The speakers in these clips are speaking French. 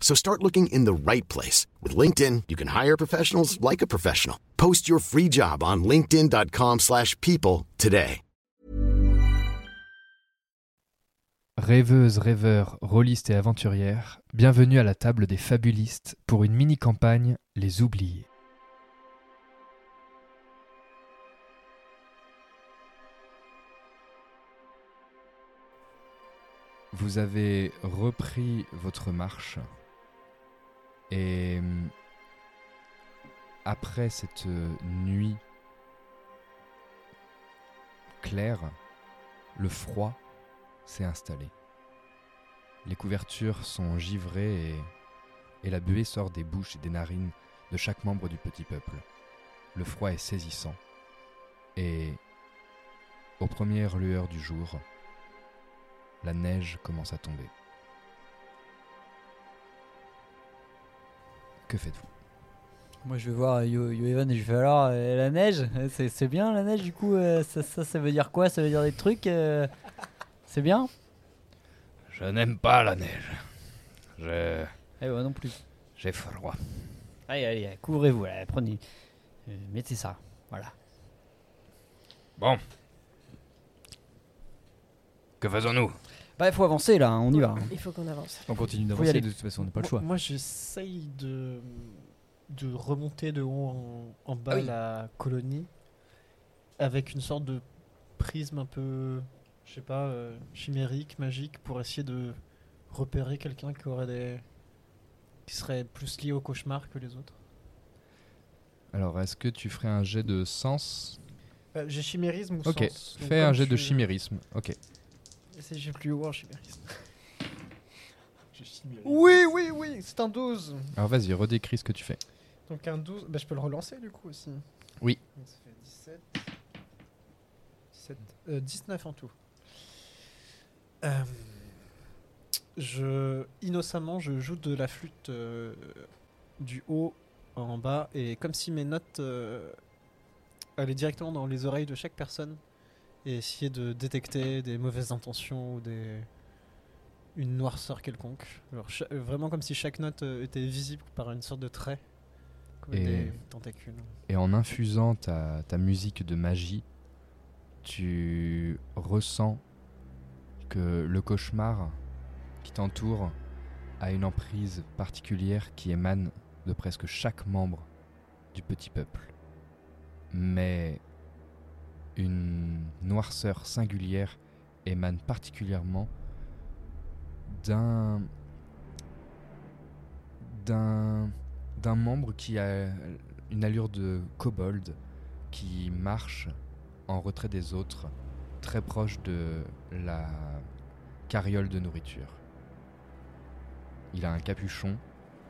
So start looking in the right place. With LinkedIn, you can hire professionals like a professional. Post your free job on linkedin.com/people today. Rêveuses, rêveurs, rôlistes et aventurières, bienvenue à la table des fabulistes pour une mini-campagne Les Oubliés. Vous avez repris votre marche et hum, après cette nuit claire, le froid s'est installé. Les couvertures sont givrées et la buée sort des bouches et des narines de chaque membre du petit peuple. Le froid est saisissant et, aux premières lueurs du jour, la neige commence à tomber. Que faites-vous? Moi je vais voir Yo, Yo Evan et je vais faire alors euh, la neige, euh, c'est c'est bien la neige du coup, euh, ça, ça, ça veut dire quoi? Ça veut dire des trucs euh, C'est bien? Je n'aime pas la neige. Je... Eh moi non plus. J'ai froid. Allez, allez, couvrez-vous, prenez, euh, mettez ça, voilà. Bon. Que faisons-nous? Bah il faut avancer là, hein, on y va. Il faut qu'on avance. On continue Faut y d'avancer, aller. de toute façon, on n'a pas le Moi- choix. Moi, j'essaye de, de remonter de haut en, en bas Ah oui. la colonie avec une sorte de prisme un peu, je sais pas, euh, chimérique, magique, pour essayer de repérer quelqu'un qui aurait des. qui serait plus lié au cauchemar que les autres. Alors, est-ce que tu ferais un jet de sens? Euh, j'ai chimérisme ou Ok, sens donc fais un comme jet de chimérisme. Ok. Si j'ai plus haut en chimérisme. Oui, oui, oui, c'est un 12. Alors vas-y, redécris ce que tu fais. Donc un 12, bah, je peux le relancer du coup aussi. Oui. Donc ça fait 17. 17 euh, 19 en tout. Euh, je, innocemment, je joue de la flûte euh, du haut en bas et comme si mes notes euh, allaient directement dans les oreilles de chaque personne et essayer de détecter des mauvaises intentions ou des une noirceur quelconque. Euh, vraiment comme si chaque note euh, était visible par une sorte de trait, comme Et- des tentacules. Et en infusant ta, ta musique de magie, tu ressens que le cauchemar qui t'entoure a une emprise particulière qui émane de presque chaque membre du petit peuple. Mais une noirceur singulière émane particulièrement d'un membre qui a une allure de kobold qui marche en retrait des autres, très proche de la carriole de nourriture. Il a un capuchon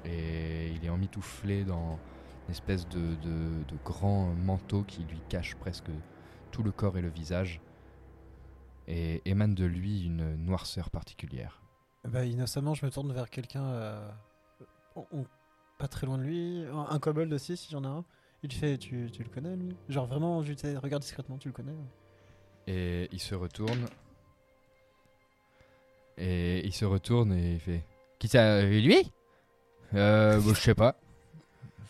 et il est emmitouflé dans une espèce de grand manteau qui lui cache presque tout le corps et le visage et émane de lui une noirceur particulière. Bah, innocemment, je me tourne vers quelqu'un euh, pas très loin de lui, un, kobold aussi, si j'en ai un. Il fait, tu, tu le connais lui? Genre vraiment, je regarde discrètement, tu le connais Et il se retourne. Et il se retourne et il fait Qui ça Lui? Euh. bah, je sais pas.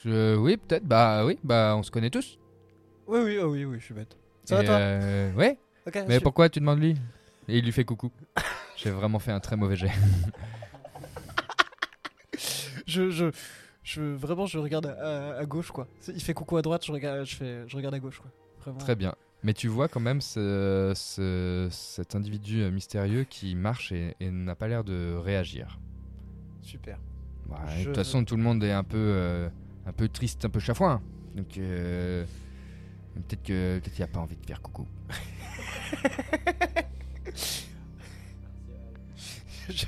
Je... Oui, peut-être. Bah oui, bah on se connaît tous. Oui, oui, oh oui, oui, je suis bête. Ça va Et, toi euh, Ouais. Mais je- pourquoi tu demandes lui? Et il lui fait coucou. J'ai vraiment fait un très mauvais jet. je, je, je, vraiment, je regarde à, à gauche, quoi. Il fait coucou à droite, je regarde, je fais, je regarde à gauche, quoi. Vraiment. Très bien. Mais tu vois quand même ce, ce- cet individu euh, mystérieux qui marche et, et n'a pas l'air de réagir. Super. Ouais, De toute façon, tout le monde est un peu, euh, un peu triste, un peu chafouin. Donc, euh, peut-être que peut-être qu'il a pas envie de faire coucou. je...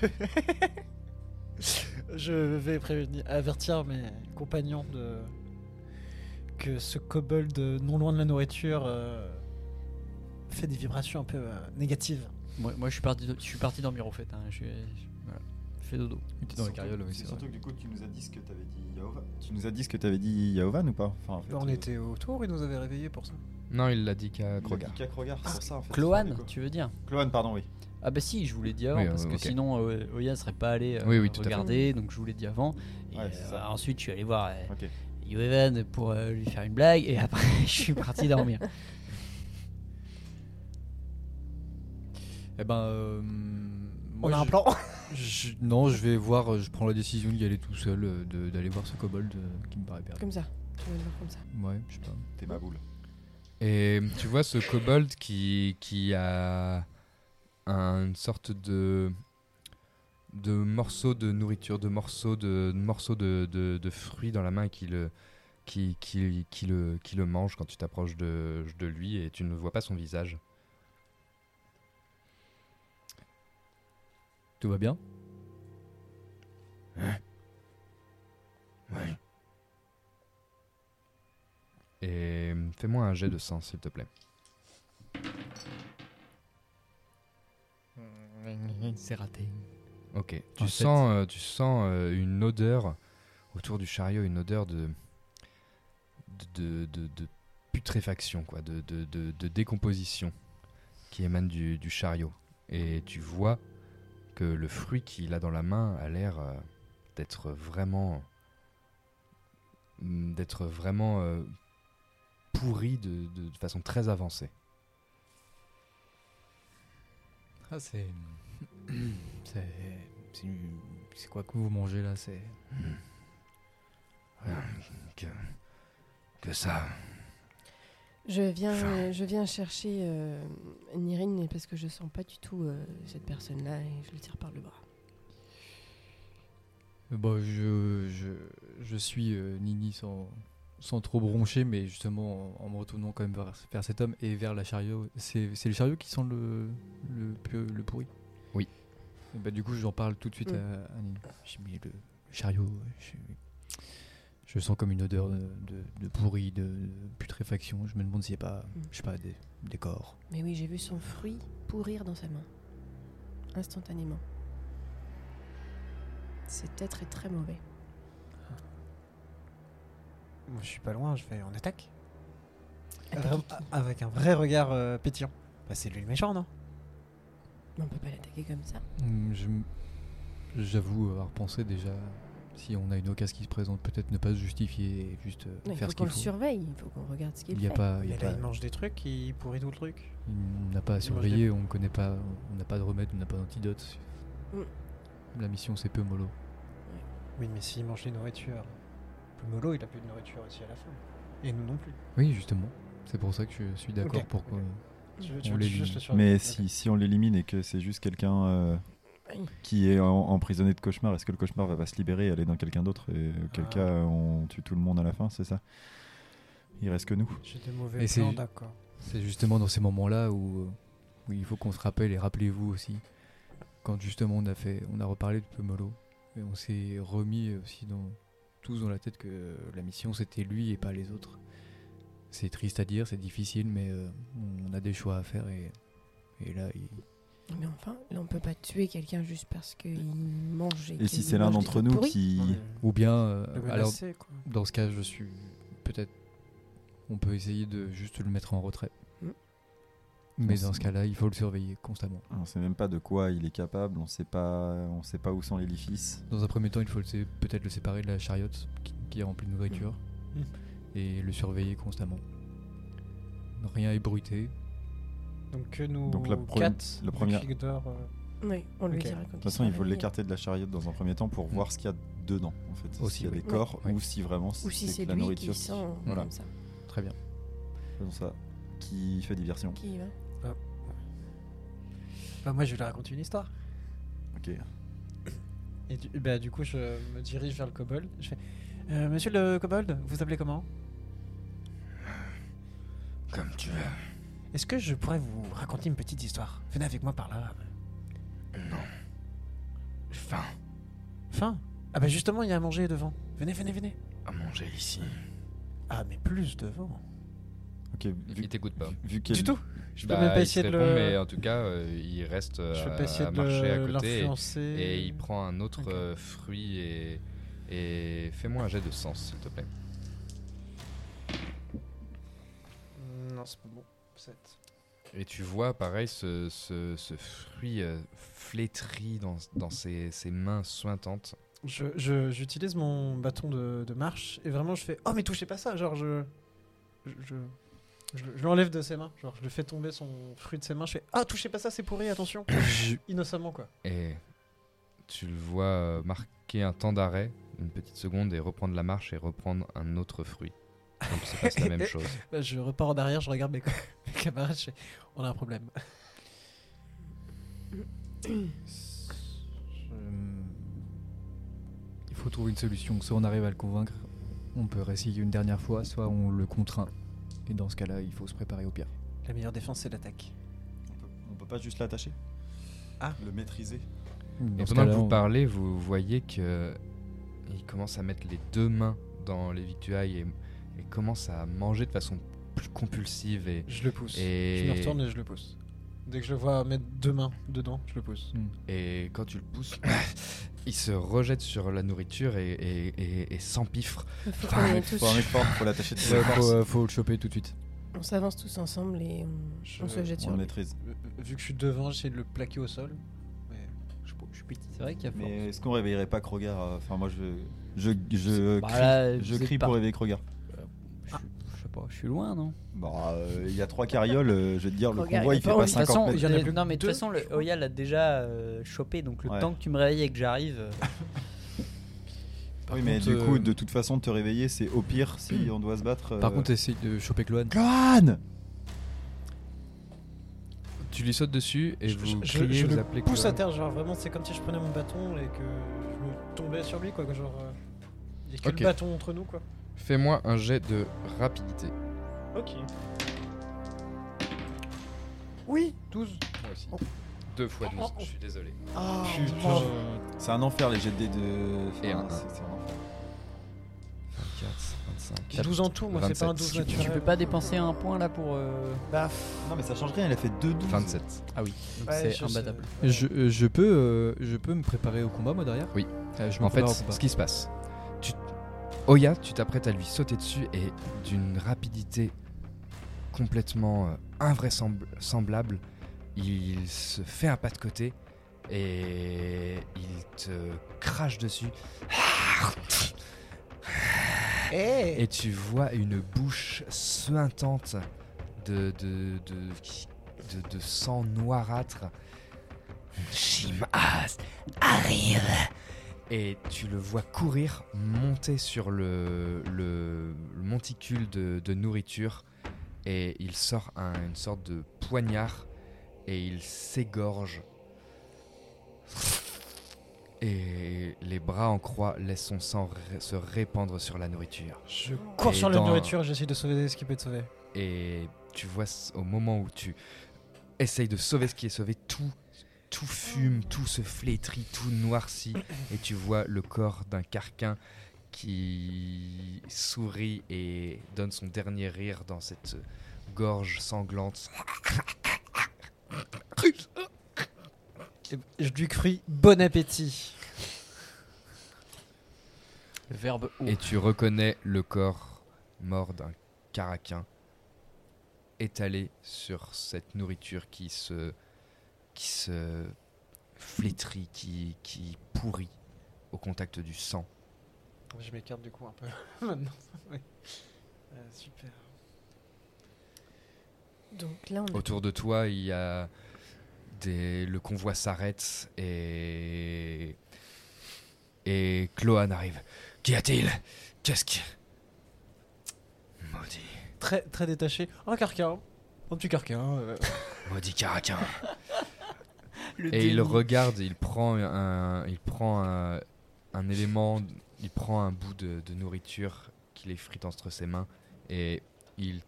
je vais prévenir, avertir mes compagnons de que ce kobold non loin de la nourriture euh, fait des vibrations un peu euh, négatives. Moi, moi, je suis parti, je suis parti dormir au fait. Hein. Je suis, voilà. Dodo. Il était dans la carriole, oui, c'est surtout que du coup, tu nous as dit ce que t'avais dit Yaovan. Tu nous as dit ce que t'avais dit Yaovan ou pas? Enfin, en fait, on euh, était autour, il nous avait réveillés pour ça. Non, il l'a dit qu'à Krogar. dit qu'à Krogar, c'est pour ça en fait. Cloan, Du coup. tu veux dire? Cloan, pardon, oui. Ah bah si, je vous l'ai dit avant Oui, parce euh, que sinon euh, Oya serait pas allé euh, Oui, regarder, donc je vous l'ai dit avant. Et Ouais, euh, ensuite, je suis allé voir euh, Ok. Yoevan pour euh, lui faire une blague et après, je suis parti dormir. Eh ben. euh, On a un plan. Je- non, je vais voir, euh, je prends la décision d'y aller tout seul, euh, de- d'aller voir ce kobold euh, qui me paraît perdu. Comme ça. Tu vas le voir comme ça. Ouais, je sais pas. T'es ma boule. Et tu vois ce kobold qui, qui a un- une sorte de de morceaux de nourriture, de morceaux de, de morceaux de, de, de fruits dans la main et qui le qui, qui, qui le qui le mange quand tu t'approches de, de lui et tu ne vois pas son visage. Tout va bien? Ouais. Et fais-moi un jet de sang s'il te plaît. C'est raté. Ok. Tu sens, euh, tu sens euh, une odeur autour du chariot, une odeur de de, de, de putréfaction, quoi, de, de, de, de décomposition qui émane du, du chariot. Et tu vois que le fruit qu'il a dans la main a l'air euh, d'être vraiment mm, d'être vraiment euh, pourri de, de- de façon très avancée. Ah, c'est. c'est. C'est c'est quoi que vous mangez là C'est. Que, que ça. Je viens, je viens chercher euh, Nirine parce que je sens pas du tout euh, cette personne-là et je le tire par le bras. Euh, Bah, je, je, je suis euh, Nini sans, sans trop broncher, mais justement en, en me retournant quand même vers, vers cet homme et vers la chariot. C'est c'est le chariot qui sent le, le, le pourri Oui. Et bah, du coup, j'en parle tout de suite Mm. à, à Nini. J'ai mis le, le chariot. Je, je sens comme une odeur de, de, de pourri, de, de putréfaction. Je me demande s'il n'y a pas, Mm. je sais pas, des, des corps. Mais oui, j'ai vu son fruit pourrir dans sa main. Instantanément. Cet être est très mauvais. Moi, je suis pas loin, je vais en attaque. Vra- Avec un vrai regard euh, pétillant. Bah, c'est lui le méchant, non? On peut pas l'attaquer comme ça. Mm, je m- J'avoue avoir pensé déjà, si on a une occasion qui se présente, peut-être ne pas se justifier et juste euh, Non, il faire faut ce qu'on qu'il le faut. surveille, il faut qu'on regarde ce qu'il Il y a fait. pas, il y Mais a là, pas- il mange des trucs, il pourrit tout le truc. il n'a pas à il surveiller, on connaît pas, on n'a pas de remède, on n'a pas d'antidote. Mm. La mission c'est peu mollo. Oui, mais s'il mange des nourritures. Molo, il a plus de nourriture aussi à la fin. Et nous non plus. Oui, justement. C'est pour ça que je suis d'accord pour qu'on Je, On tu veux l'élimine. juste le surveiller. Mais si, si on l'élimine et que c'est juste quelqu'un euh. Qui est en- emprisonné de cauchemar, est-ce que le cauchemar va pas se libérer et aller dans quelqu'un d'autre Et auquel Ah. cas on tue tout le monde à la fin, c'est ça? Il reste que nous. J'ai des mauvais c'est- plans, d'accord. C'est justement dans ces moments-là où, euh, où il faut qu'on se rappelle et rappelez-vous aussi quand justement on a fait, on a reparlé de Pemolo et on s'est remis aussi dans tous dans la tête que la mission c'était lui et pas les autres. C'est triste à dire, c'est difficile, mais euh, on a des choix à faire et, et là il- Mais enfin, là, on peut pas tuer quelqu'un juste parce qu'il mange. Et, si c'est l'un d'entre nous qui. Ouais. ou bien euh, alors dans ce cas je suis peut-être on peut essayer de juste le mettre en retrait. Mm. Mais On dans sait- ce cas-là, il faut le surveiller constamment. On sait même pas de quoi il est capable, on sait pas, on sait pas où sont les lifices. Dans un premier temps, il faut peut-être le séparer de la chariote qui, qui est remplie de nourriture Mhm. et le surveiller constamment. Rien ébruité. Donc que nous Donc la pre- quatre, la première- qu'Igor, euh, Oui, on lui Ok. dira quand De toute façon, il faut l'écarter de la chariote dans un premier temps pour voir ce qu'il y a dedans, en fait. Aussi, S'il y a oui. des corps ou si vraiment Ou si c'est c'est que la lui nourriture. qui sent Voilà, comme ça. Très bien. faisons ça. Qui fait diversion. Qui y va bah, moi je vais lui raconter une histoire. Ok. Et du, bah, du coup, je me dirige vers le kobold. Je fais Euh, Monsieur le kobold, vous appelez comment? Comme tu veux. Est-ce que je pourrais vous raconter une petite histoire? Venez avec moi par là. Non. Faim. Fin Ah, bah justement, il y a à manger devant. Venez, venez, venez. À manger ici. Ah, mais plus devant. Ok. Vu, Il t'écoute pas. vu Du tout Je peux Bah, même pas essayer de répond, le. mais en tout cas, euh, il reste euh, je peux à, pas essayer à de marcher à côté et, l'influencer. et il prend un autre euh, fruit et, et fais-moi un jet de sens, s'il te plaît. Non, c'est pas bon. 7. Et tu vois, pareil, ce, ce- ce fruit euh, flétri dans, dans ses, ses mains sointantes. Je, je- j'utilise mon bâton de, de marche et vraiment je fais Oh, mais touchez pas ça Genre, je. Je, je, je, je l'enlève de ses mains. Genre, je le fais tomber son fruit de ses mains. Je fais Ah, touchez pas ça, c'est pourri, attention. Innocemment, quoi. Et tu le vois euh, marquer un temps d'arrêt, une petite seconde, et reprendre la marche et reprendre un autre fruit. Donc c'est passe la même chose. Là, je repars en arrière, je regarde mes, je fais On a un problème. Il faut trouver une solution. Soit on arrive à le convaincre, on peut réessayer une dernière fois, soit on le contraint. Et dans ce cas-là, il faut se préparer au pire. La meilleure défense, c'est l'attaque. On peut, on peut pas juste l'attacher Ah. Le maîtriser Et ce pendant que vous on- parlez, vous voyez que il commence à mettre les deux mains dans les victuailles et, et commence à manger de façon plus compulsive et, Je le pousse. et, Je me retourne et je le pousse. Dès que je le vois mettre deux mains dedans, je le pousse. et quand tu le pousses, il se rejette sur la nourriture et, et, et- et s'empiffre. Il faut Enfin. Faut un effort, faut l'attacher de faut, euh, faut le choper tout de suite. On s'avance tous ensemble et on, Je- on se jette On sur le maîtrise. Vu que je suis devant, j'essaie de le plaquer au sol. Mais je, je suis petit. C'est vrai qu'il y a fort. Mais est-ce qu'on réveillerait pas Krogar euh, Enfin, moi, je, je, je Bah crie, là, je crie pour pas- réveiller Krogar. Je, sais pas, je suis loin, non? Bah, euh, il y a trois carrioles, euh, je vais te dire, le convoi il fait pas pas envie. De toute 50 façon, mètres. il y en a plus non mais de toute deux, façon, le. Oya l'a déjà euh, chopé, donc le Ouais. temps que tu me réveilles et que j'arrive. euh, Par Oui, mais contre, du coup, euh, de toute façon, te réveiller, c'est au pire si on doit se battre. Par euh, contre, essaye de choper Cloane. Cloane Tu lui sautes dessus et Je, vous criez, je vous le appelez pousse à terre, genre vraiment, c'est comme si je prenais mon bâton et que je me tombais sur lui, quoi. que Genre, euh, il y a que Ok. le bâton entre nous, quoi. Fais-moi un jet de rapidité. Ok. Oui, 12. Moi aussi. Deux fois 12, je suis désolé. Ah, Putain. C'est un enfer les jets de dés de. Et enfin, un. c'est- c'est un enfer. 24, 25. 12 en tout, moi, c'est pas un 27. 12 tu, naturel. tu peux pas dépenser un point là pour. euh, Bah, Non, mais ça change rien, il a fait 2 12. 27. Ah oui, donc ouais, c'est je imbattable. sais. Je, euh, je peux, euh, je peux me préparer au combat, moi, derrière? Oui. Euh, je me En fait, prépare au combat. ce qui se passe. Oya, tu t'apprêtes à lui sauter dessus et d'une rapidité complètement euh, invraisemblable, il se fait un pas de côté et il te crache dessus. Eh Et tu vois une bouche suintante de, de, de, de, de sang noirâtre. Shimas arrive Et tu le vois courir, monter sur le, le, le monticule de, de nourriture et il sort un- une sorte de poignard et il s'égorge. Et les bras en croix laissent son sang se répandre sur la nourriture. Je cours Et sur la nourriture, j'essaie de sauver ce qui peut être sauvé. Et tu vois au moment où tu essayes de sauver ce qui est sauvé, tout, tout fume, tout se flétrit, tout noircit. Et tu vois le corps d'un carquin qui sourit et donne son dernier rire dans cette gorge sanglante. Et je lui crie bon appétit. Verbe ou. Et tu reconnais le corps mort d'un caraquin. étalé sur cette nourriture qui se, qui se flétrit, qui, qui pourrit au contact du sang. Je m'écarte du coup un peu maintenant. Oui. Euh, super. Donc là, on a- Autour de toi, il y a des... le convoi s'arrête et et Cloan arrive. Qu'y a-t-il? Qu'est-ce qui Maudit, Très, très détaché. Un carquin. Un petit carquin. euh, maudit caraquin. Le Et il regarde, il prend un, il prend un, un élément, il prend un bout de, de nourriture qu'il effrite entre ses mains et il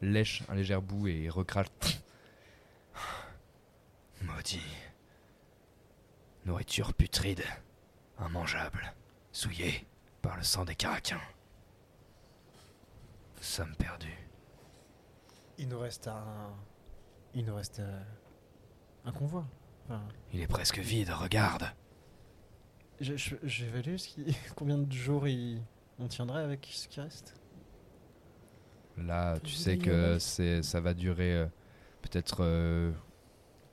lèche un léger bout et il recrache. Maudit. Nourriture putride, immangeable, souillée par le sang des caraquins. Nous sommes perdus. Il nous reste un. Il nous reste euh, un convoi. Enfin, Il est presque vide, regarde. J'évalue combien de jours il... on tiendrait avec ce qui reste. Là, tu sais que ça va durer euh, peut-être euh,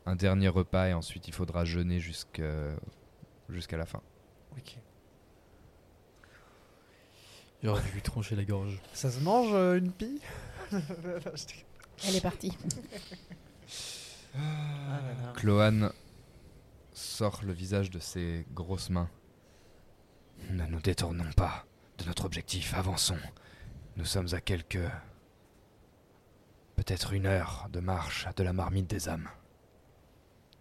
un dernier repas et ensuite il faudra jeûner jusqu'à, la fin. Ok. J'aurais dû lui trancher la gorge. Ça se mange euh, une pie? Elle est partie. Ah là là. Cloan sort le visage de ses grosses mains. Ne nous détournons pas de notre objectif, avançons. Nous sommes à quelques... peut-être une heure de marche de la marmite des âmes.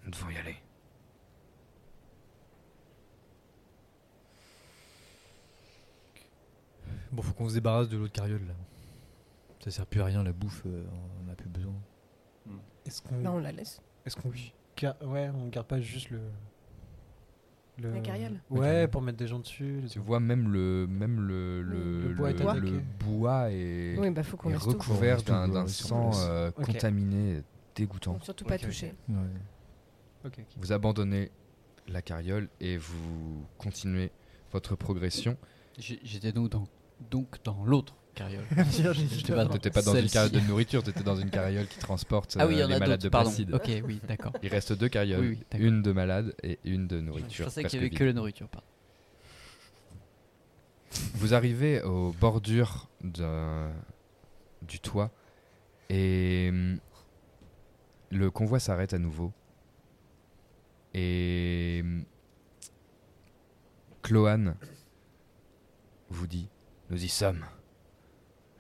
Nous devons y aller. Bon, faut qu'on se débarrasse de l'autre carriole là. Ça sert plus à rien la bouffe, euh, on a plus besoin. Est-ce qu'on Là, on la laisse. est-ce qu'on ouais on garde pas juste le le La carriole Ouais pour mettre des gens dessus. les Tu vois même le même le, le, Le bois est le- attaqué. le bois est, Oui, bah faut est recouvert d'un sang euh, Ok. contaminé, dégoûtant. Faut surtout pas Ok, ok. toucher. Ouais. Ok, ok. Vous abandonnez la carriole et vous continuez votre progression. J'étais donc dans, donc dans l'autre carriole. J'étais pas T'étais pas dans une carriole de nourriture, t'étais dans une carriole qui transporte ah oui, il y euh, en les a malades de pardon. Placide. Ok, oui, d'accord. Il reste deux carrioles, Oui, oui, d'accord. une de malade et une de Je nourriture. pensais presque qu'il y avait vide. que la nourriture, pardon. Vous arrivez aux bordures de- du toit et le convoi s'arrête à nouveau. Et hum, Cloan vous dit Nous y sommes.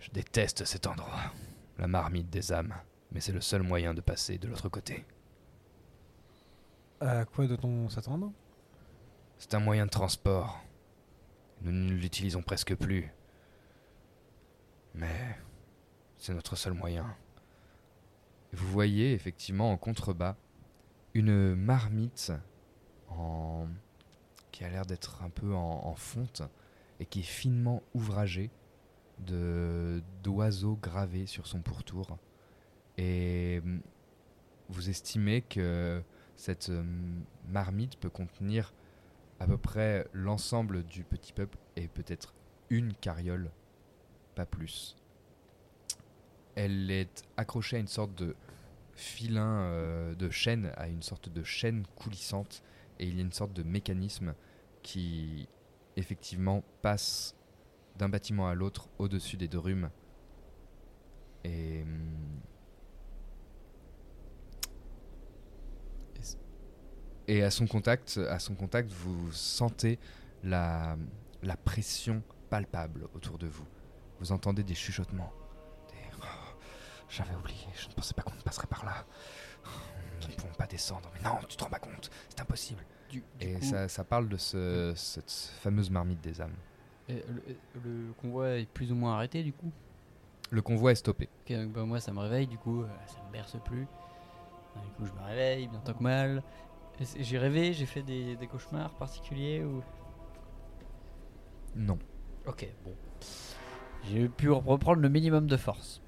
Je déteste cet endroit, la marmite des âmes, mais c'est le seul moyen de passer de l'autre côté. À quoi doit-on s'attendre? C'est un moyen de transport. Nous ne l'utilisons presque plus. Mais c'est notre seul moyen. Vous voyez effectivement en contrebas une marmite en... qui a l'air d'être un peu en, en fonte et qui est finement ouvragée d'oiseaux gravés sur son pourtour. Et hum, vous estimez que cette hum, marmite peut contenir à peu près l'ensemble du petit peuple et peut-être une carriole, pas plus. Elle est accrochée à une sorte de filin euh, de chaîne, à une sorte de chaîne coulissante, et il y a une sorte de mécanisme qui effectivement passe d'un bâtiment à l'autre au-dessus des drumes. Et hum, Et à son contact, à son contact, vous sentez la, la pression palpable autour de vous. Vous entendez des chuchotements. Des Oh, J'avais oublié, je ne pensais pas qu'on passerait par là. Nous ne pouvons pas descendre. Mais non, tu te rends pas compte, c'est impossible. Du, du Et coup, ça, ça parle de ce- cette fameuse marmite des âmes. Le, le convoi est plus ou moins arrêté du coup? Le convoi est stoppé. Ok, donc bah, moi ça me réveille, du coup euh, ça me berce plus. Du coup je me réveille, bien tant que mal. J'ai rêvé, j'ai fait des, des cauchemars particuliers ou? Non. Ok, bon. J'ai pu reprendre le minimum de force.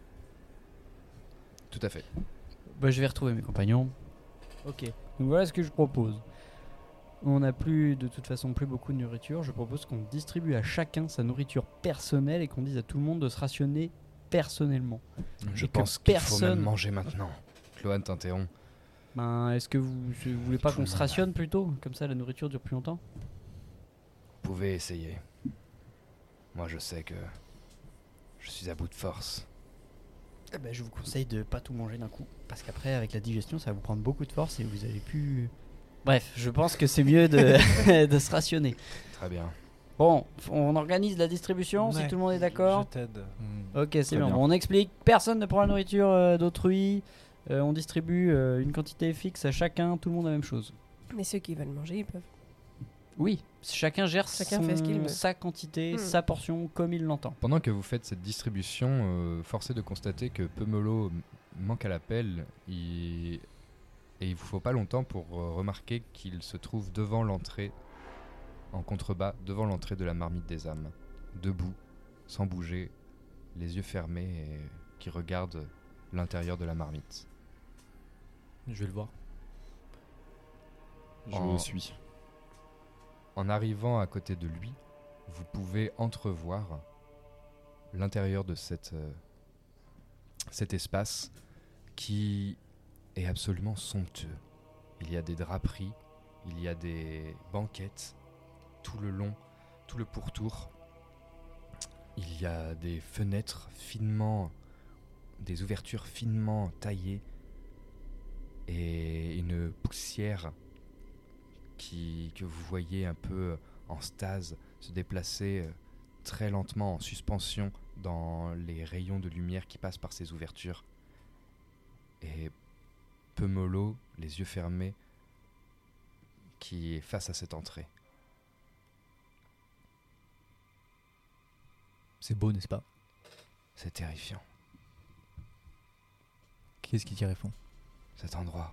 Tout à fait. Bah, je vais retrouver mes compagnons. Ok. Donc voilà ce que je propose. On n'a plus, de toute façon, plus beaucoup de nourriture. Je propose qu'on distribue à chacun sa nourriture personnelle et qu'on dise à tout le monde de se rationner personnellement. Je Et pense qu'il faut même manger maintenant. Cloane t'interrompt. Ben, est-ce que vous, vous voulez pas qu'on se rationne plutôt? Comme ça, la nourriture dure plus longtemps? Vous pouvez essayer. Moi, je sais que je suis à bout de force. Eh ben, je vous conseille de pas tout manger d'un coup. Parce qu'après, avec la digestion, ça va vous prendre beaucoup de force et vous allez plus. Bref, je pense que c'est mieux de, de se rationner. Très bien. Bon, on organise la distribution si tout le monde est d'accord. Je t'aide. Ok, c'est bien. bien. Bon, on explique. Personne ne prend la nourriture euh, d'autrui. Euh, on distribue euh, une quantité fixe à chacun. Tout le monde la même chose. Mais ceux qui veulent manger, ils peuvent. Oui, chacun gère Chacun son- fait ce qu'il veut. sa quantité, Hmm. sa portion comme il l'entend. Pendant que vous faites cette distribution, euh, force est de constater que Pemolo m- manque à l'appel il- et il vous faut pas longtemps pour euh, remarquer qu'il se trouve devant l'entrée, en contrebas, devant l'entrée de la marmite des âmes, debout, sans bouger, les yeux fermés et qui regarde l'intérieur de la marmite. Je vais le voir. Je En- suis. En arrivant à côté de lui, vous pouvez entrevoir l'intérieur de cette, euh, cet espace qui est absolument somptueux. Il y a des draperies, il y a des banquettes tout le long, tout le pourtour. Il y a des fenêtres finement, des ouvertures finement taillées et une poussière qui, que vous voyez un peu en stase se déplacer euh, très lentement en suspension dans les rayons de lumière qui passent par ces ouvertures. Peu mollo, les yeux fermés, qui est face à cette entrée. C'est beau, n'est-ce pas? C'est terrifiant. Qu'est-ce qui dirait fond Cet endroit,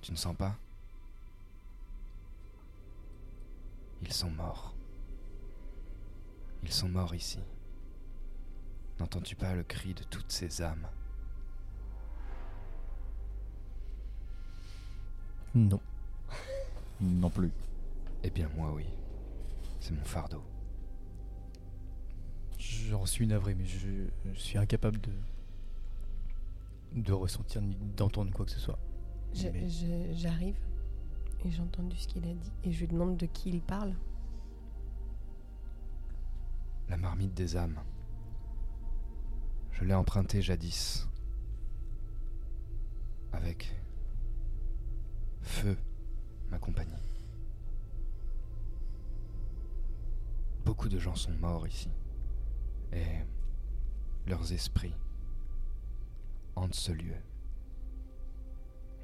tu ne sens pas? Ils sont morts. Ils sont morts ici. N'entends-tu pas le cri de toutes ces âmes? Non. Non plus. Eh bien moi oui. C'est mon fardeau. J'en suis navré, mais je, je suis incapable de de ressentir ni d'entendre quoi que ce soit. Je- Mais- je- J'arrive et j'ai entendu ce qu'il a dit et je lui demande de qui il parle. La marmite des âmes. Je l'ai empruntée jadis. Avec feu, ma compagnie. Beaucoup de gens sont morts ici. Et leurs esprits hantent ce lieu.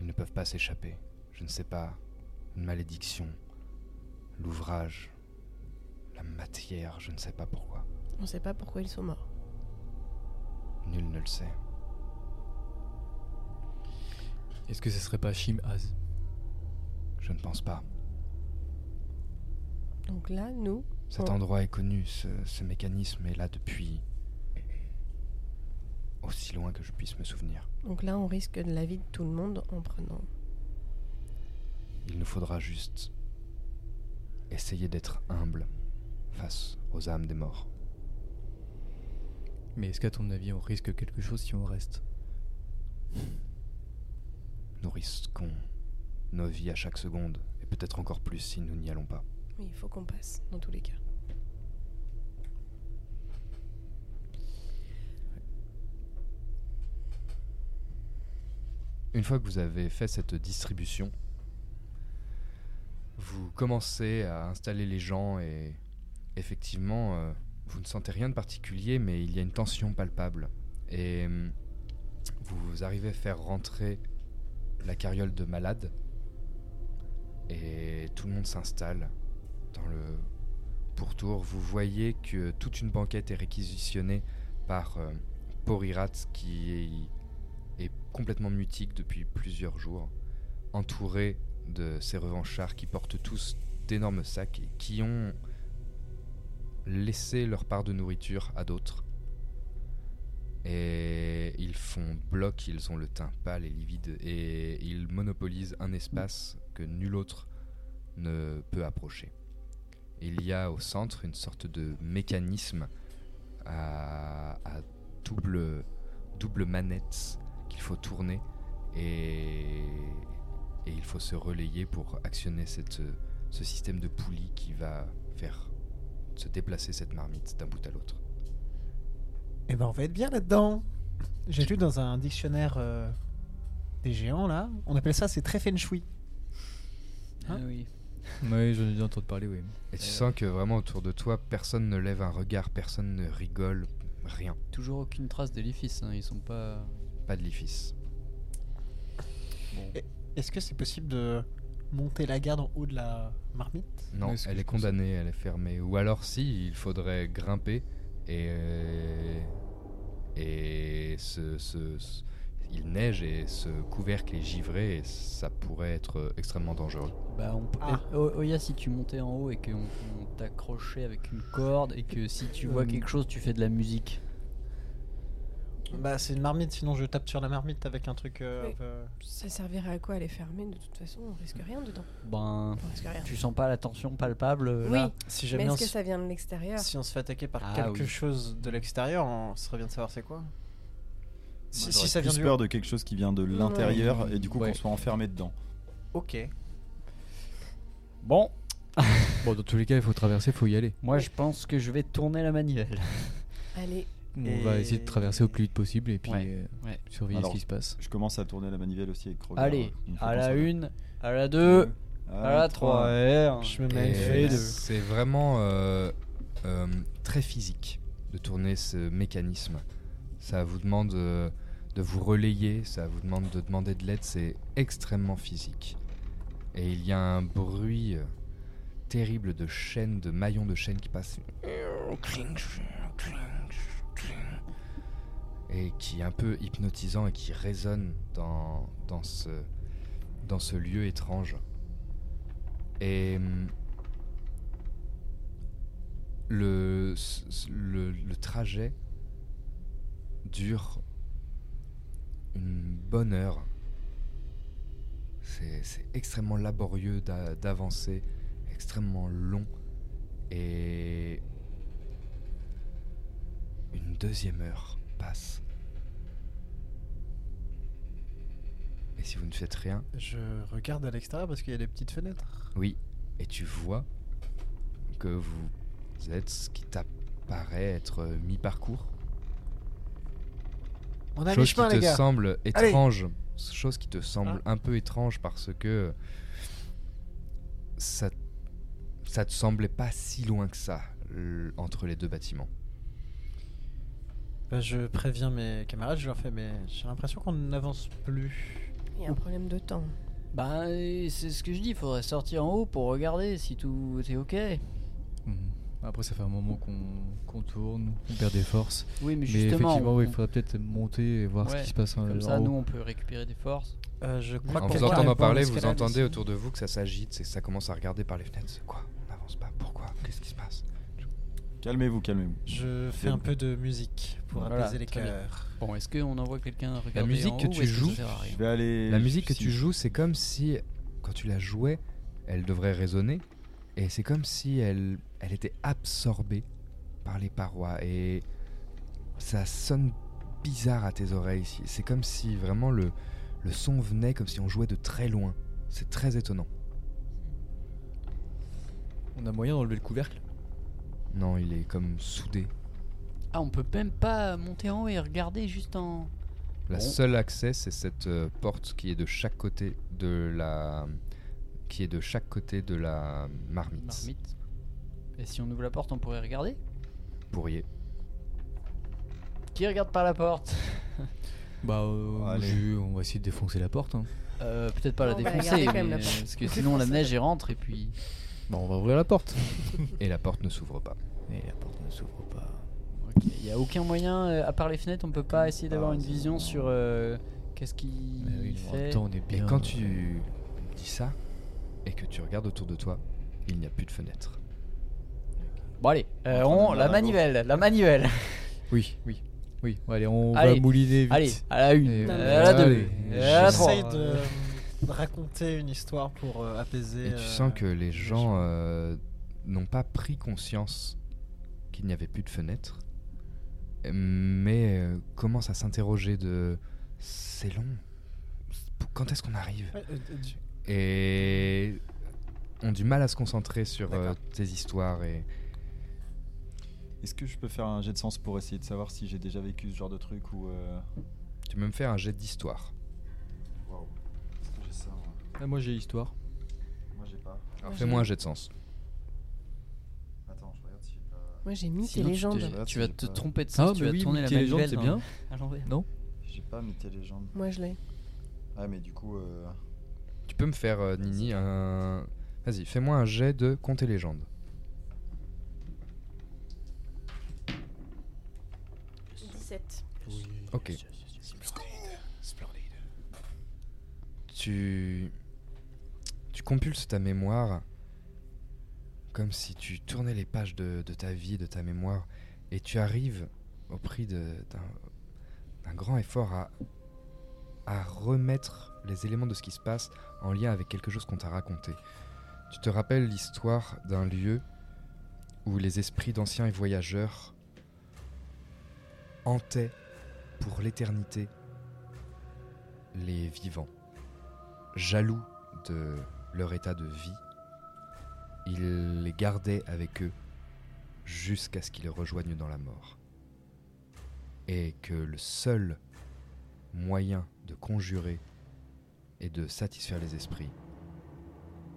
Ils ne peuvent pas s'échapper. Je ne sais pas. Une malédiction. L'ouvrage. La matière, je ne sais pas pourquoi. On sait pas pourquoi ils sont morts. Nul ne le sait. Est-ce que ce serait pas Shim Az? Je ne pense pas. Donc là, nous, Cet on- endroit est connu, ce, ce mécanisme est là depuis aussi loin que je puisse me souvenir. donc là, on risque de la vie de tout le monde en prenant. Il nous faudra juste essayer d'être humble face aux âmes des morts. Mais est-ce qu'à ton avis, on risque quelque chose si on reste? Nous risquons nos vies à chaque seconde, et peut-être encore plus si nous n'y allons pas. Oui, il faut qu'on passe, dans tous les cas. Une fois que vous avez fait cette distribution, vous commencez à installer les gens et effectivement, euh, vous ne sentez rien de particulier, mais il y a une tension palpable. Et hum, vous arrivez à faire rentrer la carriole de malade et tout le monde s'installe dans le pourtour. Vous voyez que toute une banquette est réquisitionnée par euh, Porirat qui est, est complètement mutique depuis plusieurs jours, entouré de ses revanchards qui portent tous d'énormes sacs et qui ont laissé leur part de nourriture à d'autres. Et ils font bloc, ils ont le teint pâle et livide, et ils monopolisent un espace que nul autre ne peut approcher. Il y a au centre une sorte de mécanisme à, double, double manette qu'il faut tourner et, et il faut se relayer pour actionner cette, ce système de poulie qui va faire se déplacer cette marmite d'un bout à l'autre. Eh ben, on va être bien là-dedans. J'ai lu dans un dictionnaire euh, des géants là, on appelle ça c'est très feng shui. Ah oui. Oui, j'en ai déjà entendu parler, oui. Et tu Euh. sens que vraiment autour de toi, personne ne lève un regard, personne ne rigole, rien. Toujours aucune trace d'édifice, hein, ils sont pas. Pas de lifice. Et- Est-ce que c'est possible de monter la garde en haut de la marmite? Non, elle est pense. condamnée, elle est fermée. Ou alors si, il faudrait grimper et euh, et ce, ce- ce- il neige et ce couvercle est givré et ça pourrait être euh, extrêmement dangereux. Bah, on peut- Ah. eh, O- Oya, si tu montais en haut et qu'on on t'accrochait avec une corde et que si tu vois Euh, quelque chose, tu fais de la musique. Bah c'est une marmite, sinon je tape sur la marmite avec un truc euh, Ça servirait à quoi Elle est fermée de toute façon, on risque rien dedans. Ben, rien. tu sens pas la tension palpable euh, Oui, là Si mais jamais est-ce que ça vient de l'extérieur Si on se fait attaquer par Ah, quelque oui. chose de l'extérieur, on serait bien de savoir c'est quoi. Si, Moi, si ça vient plus du peur de quelque chose qui vient de l'intérieur et du coup Ouais. qu'on soit enfermé dedans. Ok. Bon, Bon, dans tous les cas, il faut traverser, il faut y aller. moi je pense que je vais tourner la manivelle. Allez, On va essayer de traverser au plus vite possible et puis Ouais, euh, ouais. surveiller Alors, ce qui se passe. Je commence à tourner la manivelle aussi avec Kroger. Allez, fois à la sera là. une, à la deux, à la trois. et un. Je me mets c'est vraiment euh, euh, très physique de tourner ce mécanisme. Ça vous demande euh, de vous relayer, ça vous demande de demander de l'aide, c'est extrêmement physique. Et il y a un bruit euh, terrible de chaînes, de maillons de chaînes qui passent. Et qui est un peu hypnotisant et qui résonne dans, dans, ce, dans ce lieu étrange. Et hum, le, le, le trajet dure une bonne heure. C'est extrêmement laborieux d'a- d'avancer, extrêmement long. Et une deuxième heure passe. Et si vous ne faites rien, Je regarde à l'extérieur parce qu'il y a des petites fenêtres. oui, et tu vois que vous êtes ce qui t'apparaît être mi-parcours. On a chose qui te gars. semble Allez. étrange, chose qui te semble Ah. un peu étrange parce que ça, ça te semblait pas si loin que ça entre les deux bâtiments. Bah, je préviens mes camarades, je leur fais mais j'ai l'impression qu'on n'avance plus. il y a un problème de temps. Bah, c'est ce que je dis, faudrait sortir en haut pour regarder si tout est ok. Mhm. Après, ça fait un moment qu'on tourne, on perd des forces. Oui, mais Mais justement, effectivement, oui, il on- faudrait peut-être monter et voir Ouais, ce qui se passe en, Comme en ça, haut. nous, on peut récupérer des forces. Euh, je crois En vous entendant parler, vous entendez autour de vous que ça s'agite, c'est que ça commence à regarder par les fenêtres. C'est Quoi? On n'avance pas Pourquoi? Qu'est-ce qui se passe? Calmez-vous, calmez-vous. Je fais un peu de musique pour Voilà, apaiser les cœurs. Bon, est-ce qu'on envoie quelqu'un regarder La musique en que haut, tu joues, Je vais aller. La musique que tu joues, c'est comme si, quand tu la jouais, elle devrait résonner. Et c'est comme si elle, elle était absorbée par les parois. Et ça sonne bizarre à tes oreilles. C'est comme si vraiment le, le son venait comme si on jouait de très loin. C'est très étonnant. On a moyen d'enlever le couvercle? Non, il est comme soudé. Ah, on peut même pas monter en haut et regarder juste en. La Bon. seule accès, c'est cette euh, porte qui est de chaque côté de la, qui est de chaque côté de la marmite. marmite. Et si on ouvre la porte, on pourrait regarder Pourriez. Qui regarde par la porte? Bah, euh, Allez. je- on va essayer de défoncer la porte. hein. Euh, Peut-être pas la On va défoncer, regarder quand même mais- la porte. parce que sinon la neige elle rentre et puis. Bah, on va ouvrir la porte. Et la porte ne s'ouvre pas. Et la porte ne s'ouvre pas. Ok. Il y a aucun moyen, euh, à part les fenêtres, on peut pas essayer d'avoir Ah, une vision bon. sur euh, qu'est-ce qui Mais oui, en fait. même temps, on est Et bien. quand tu dis ça et que tu regardes autour de toi, il n'y a plus de fenêtre. Bon allez, euh, On la manivelle, la manivelle. Oui, oui, oui. Allez, on Allez, va mouliner vite. Allez, à la une, Et- Non, à la deux, Allez. et à la trois. J'essaye de raconter une histoire pour euh, apaiser. Et tu euh, sens que les gens euh, n'ont pas pris conscience qu'il n'y avait plus de fenêtre. mais euh, commence à s'interroger de c'est long. Quand est-ce qu'on arrive? Euh, euh, Et ont du mal à se concentrer sur euh, tes histoires et Est-ce que je peux faire un jet de sens pour essayer de savoir si j'ai déjà vécu ce genre de truc ou. euh, tu peux me faire un jet d'histoire. Waouh. Est-ce que j'ai ça moi? Ah, moi j'ai histoire. Moi j'ai pas. Alors fais-moi un j'ai- jet de sens. Attends, je regarde si j'ai pas. Moi j'ai mythes et Sinon, tu légendes. Tu vas te pas- tromper de Ah, sens, mais tu vas oui, tourner la légendes, manivelle c'est dans- bien. à l'envers. Non J'ai pas mythe et légende. Moi je l'ai. Ah, mais du coup. euh, Tu peux me faire euh, Nini un Vas-y, fais-moi un jet de et légende. 17. Ok. Tu tu compulses ta mémoire comme si tu tournais les pages de, de ta vie, de ta mémoire, et tu arrives au prix de- d'un d'un grand effort à, à remettre les éléments de ce qui se passe en lien avec quelque chose qu'on t'a raconté. Tu te rappelles l'histoire d'un lieu où les esprits d'anciens et voyageurs hantaient pour l'éternité les vivants. Jaloux de leur état de vie, ils les gardaient avec eux jusqu'à ce qu'ils rejoignent dans la mort. Et que le seul moyen de conjurer et de satisfaire les esprits,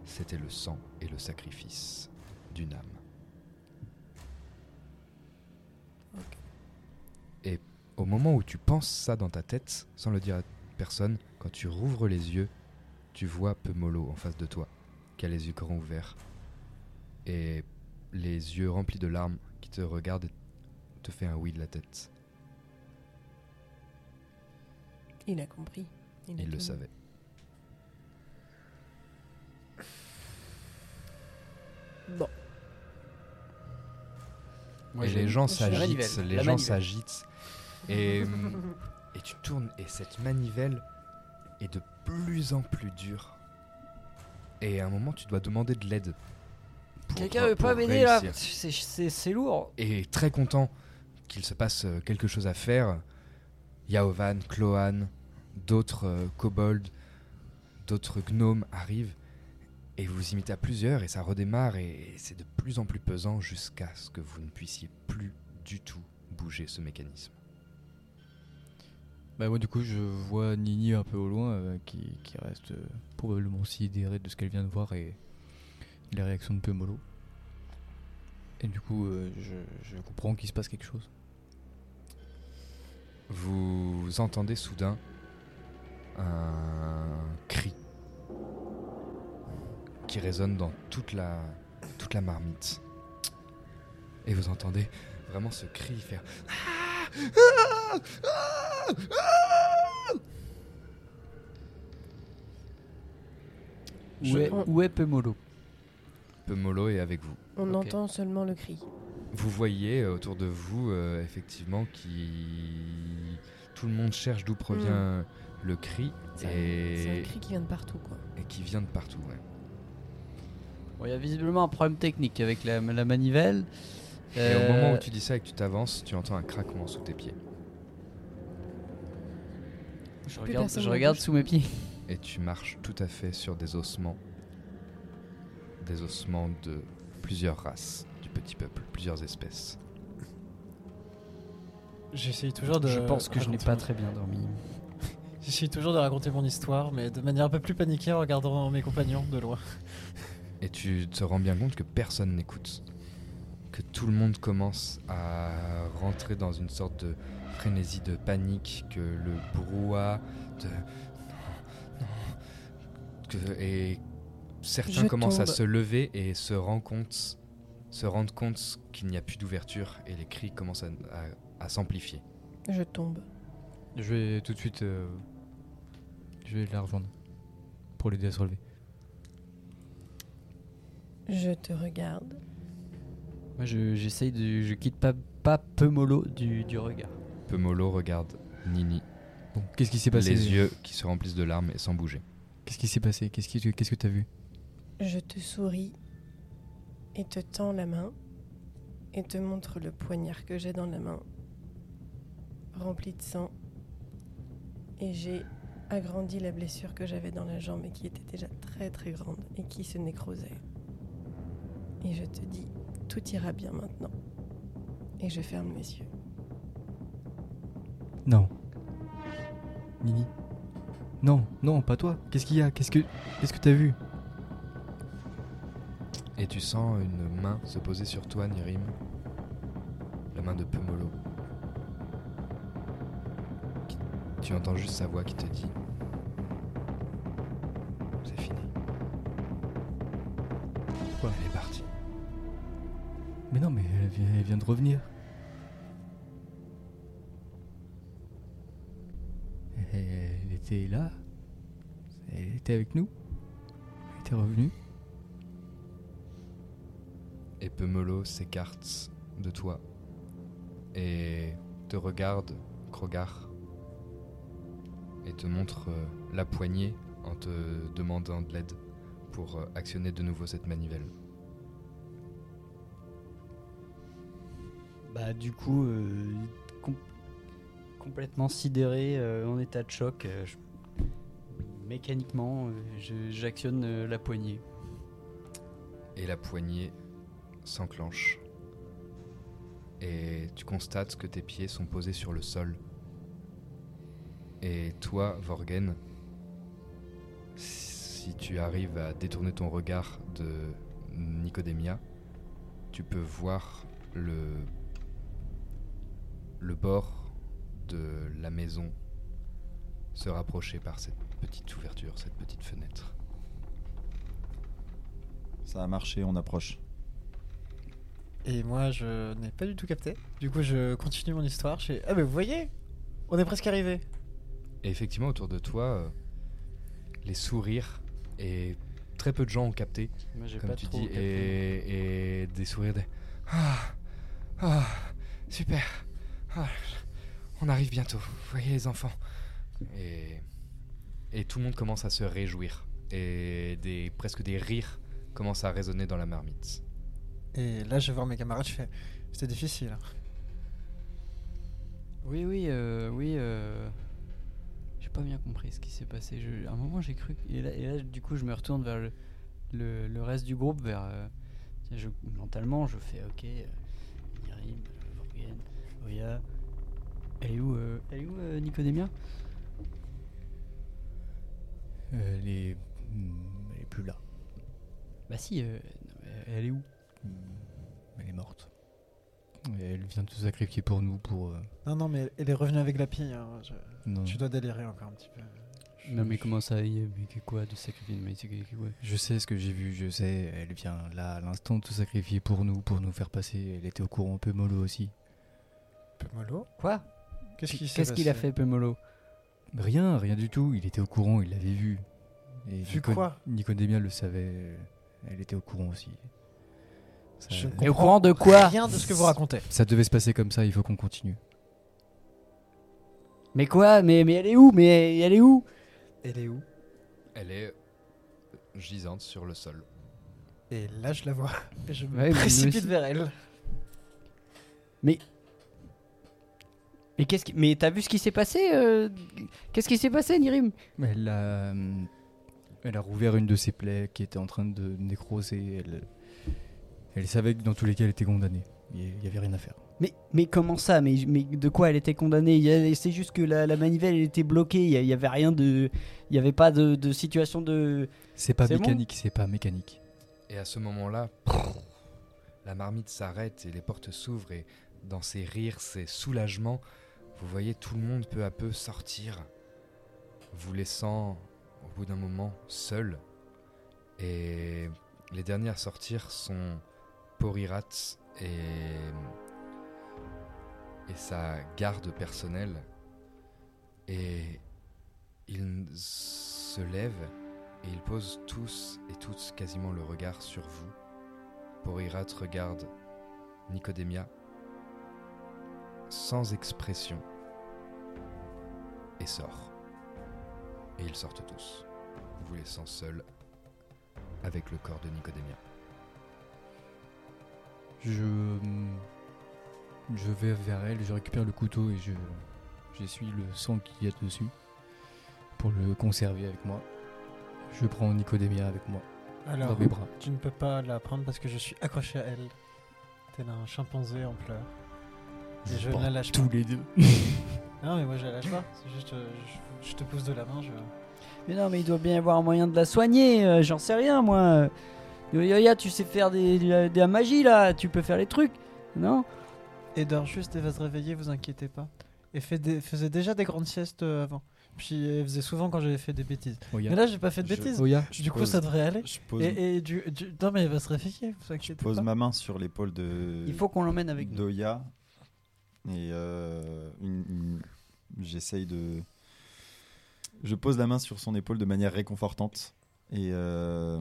c'était le sang et le sacrifice d'une âme. Et au moment où tu penses ça dans ta tête, sans le dire à personne, quand tu rouvres les yeux, tu vois Pemolo en face de toi, qui a les yeux grands ouverts, et les yeux remplis de larmes, qui te regarde et te fait un oui de la tête. Il a compris. Il, a Il le savait. Bon. Moi, et les gens s'agitent, les gens s'agitent. Et, hum, et tu tournes, et cette manivelle est de plus en plus dure. Et à un moment, tu dois demander de l'aide. Quelqu'un veut pas m'aider là. C'est- lourd. Et très content qu'il se passe euh, quelque chose à faire. Yaovan, Cloan, d'autres euh, kobolds, d'autres gnomes arrivent. Et vous vous imitez à plusieurs et ça redémarre et c'est de plus en plus pesant jusqu'à ce que vous ne puissiez plus du tout bouger ce mécanisme. Bah moi du coup je vois Nini un peu au loin euh, qui, qui reste euh, probablement sidérée de ce qu'elle vient de voir et les réactions de Pemolo. Et du coup euh, je, je comprends qu'il se passe quelque chose. Vous entendez soudain un cri qui résonne dans toute la, toute la marmite. Et vous entendez vraiment ce cri faire Où est, où est Pemolo Pemolo est avec vous. On entend seulement le cri. Vous voyez euh, autour de vous, euh, effectivement, qui tout le monde cherche d'où provient le cri C'est un- et... un cri qui vient de partout, quoi. et qui vient de partout. ouais. Bon, Il y a visiblement un problème technique avec la, la manivelle. Et au Euh, moment où tu dis ça et que tu t'avances, tu entends un craquement sous tes pieds. Je Plus regarde, personne je ne regarde bouge. sous mes pieds. Et tu marches tout à fait sur des ossements. Des ossements de plusieurs races du petit peuple, plusieurs espèces. J'essaye toujours de. Je pense que je n'ai pas très bien dormi. J'essaye toujours de raconter mon histoire, mais de manière un peu plus paniquée en regardant mes compagnons de loin. Et tu te rends bien compte que personne n'écoute. Que tout le monde commence à rentrer dans une sorte de frénésie de panique, que le brouhaha de... Non, non, que- et certains Je commencent à se lever et se rendent compte, se rendent compte qu'il n'y a plus d'ouverture et les cris commencent à, à- à s'amplifier. Je tombe. Je vais tout de suite euh, je vais la rejoindre pour l'aider à se relever. Je te regarde. Moi, je- j'essaye de. Je quitte pas, pas Pemolo du, du regard. Pemolo regarde Nini, Bon, qu'est-ce qui s'est passé les yeux qui se remplissent de larmes et sans bouger. Qu'est-ce qui s'est passé? Qu'est-ce qui qu'est-ce que t'as vu? Je te souris et te tends la main et te montre le poignard que j'ai dans la main remplie de sang. Et j'ai agrandi la blessure que j'avais dans la jambe et qui était déjà très très grande et qui se nécrosait. Et je te dis, tout ira bien maintenant. Et je ferme mes yeux. Non. Nini. Non, non, pas toi. Qu'est-ce qu'il y a? Qu'est-ce que qu'est-ce que t'as vu? Et tu sens une main se poser sur toi, Nirim. La main de Pemolo. Qui- Tu entends juste sa voix qui te dit Mais non, mais elle vient, de revenir. Elle, était là. Elle était avec nous. Elle était revenue. Et Pemolo s'écarte de toi et te regarde, Krogar, et te montre euh, la poignée en te demandant de l'aide pour euh, actionner de nouveau cette manivelle. Bah du coup, euh, com- complètement sidéré, euh, en état de choc, euh, mécaniquement, j'actionne la poignée. Et la poignée s'enclenche. Et tu constates que tes pieds sont posés sur le sol. Et toi, Vorgen, si tu arrives à détourner ton regard de Nicodemia, tu peux voir le, le bord de la maison se rapprocher par cette petite ouverture, cette petite fenêtre. Ça a marché, on approche. Et moi, je n'ai pas du tout capté. Du coup, je continue mon histoire. Je fais, Ah, mais vous voyez On est presque arrivé. Et effectivement, autour de toi, euh, les sourires et très peu de gens ont capté, Moi, j'ai comme pas tu trop dis, capté. et, et des sourires de ah, ah, super, Ah, on arrive bientôt. Vous voyez les enfants et, et tout le monde commence à se réjouir et des presque des rires commencent à résonner dans la marmite. Et là, je vais voir mes camarades. Je fais C'était difficile. Oui, oui, euh, oui. euh, J'ai pas bien compris ce qui s'est passé. Je- À un moment, j'ai cru. Et là, et là, du coup, je me retourne vers le, le, le reste du groupe, vers. euh, je- mentalement, je fais OK. Oya. Elle est où, euh, elle est où euh, Nicodémia? Elle est. hmm, Elle est plus là. Bah, si, euh, elle est où? Hmm, Elle est morte. Et elle vient de se sacrifier pour nous, pour. euh, Non, non, mais elle est revenue avec la pille. hein. Je- Non. Tu dois délirer encore un petit peu. Non, mais comment ça y est Mais que quoi de sacrifier Mais c'est que- que quoi? Je sais ce que j'ai vu, je sais. Elle vient là à l'instant de se sacrifier pour nous, pour nous faire passer. Elle était au courant un peu mollo aussi. Pemolo Quoi? Qu'est-ce qu'il a fait, Pemolo? Rien, rien du tout. Il était au courant, il l'avait vu. Et Vu quoi? Nicodémia le savait. Elle était au courant aussi. Ça, Je Et au courant de quoi? Rien de ce que vous racontez. ça devait se passer comme ça, il faut qu'on continue. Mais quoi? Mais, mais elle est où? Mais elle est où? Elle est où? Elle est gisante sur le sol. Et là, je la vois. Et je me Ouais, précipite vers elle. Mais mais qu'est-ce qui... mais t'as vu ce qui s'est passé euh, Qu'est-ce qui s'est passé, Nirim? Elle a, hum, elle a rouvert une de ses plaies qui était en train de nécroser. Elle, elle savait que dans tous les cas, elle était condamnée. Il n'y avait rien à faire. mais, mais comment ça? Mais, mais de quoi elle était condamnée? C'est juste que la, la manivelle elle était bloquée. Il y a- il y avait rien de. Il y avait pas de, de situation de. C'est pas bon? mécanique, c'est pas mécanique. Et à ce moment-là, la marmite s'arrête et les portes s'ouvrent et dans ces rires, ces soulagements, vous voyez tout le monde peu à peu sortir, vous laissant au bout d'un moment seul. Et les derniers à sortir sont Porirat et, et sa garde personnelle. Et ils se lèvent et ils posent tous et toutes quasiment le regard sur vous. Porirat regarde Nicodémia sans expression et sort. Et ils sortent tous, vous laissant seul avec le corps de Nicodémia. Je, je vais vers elle, je récupère le couteau et je, j'essuie le sang qu'il y a dessus pour le conserver avec moi. Je prends Nicodémia avec moi Alors, dans mes bras. tu ne peux pas la prendre parce que je suis accroché à elle. Tel un chimpanzé en pleurs. Et je ne la lâche tous pas. les deux. non, mais moi je la lâche pas. C'est juste, euh, je, je te pousse de la main. Je... Mais non, mais il doit bien y avoir un moyen de la soigner. euh, J'en sais rien, moi. Yo yo yo, tu sais faire des, de, de la magie là. Tu peux faire les trucs, non? Et dort juste et va se réveiller, vous inquiétez pas. Et fait des- faisait déjà des grandes siestes euh, avant. Puis elle faisait souvent quand j'avais fait des bêtises. Oya. Mais là, j'ai pas fait de Je- bêtises. Oya, je du coup, pose- ça devrait aller. Je pose, Et, et du, du- Non, mais elle va se réveiller, vous je inquiétez pose pas. ma main sur l'épaule de. Il faut qu'on l'emmène avec nous. d'Oya. Et euh, une- j'essaye de. Je pose la main sur son épaule de manière réconfortante. Et, euh,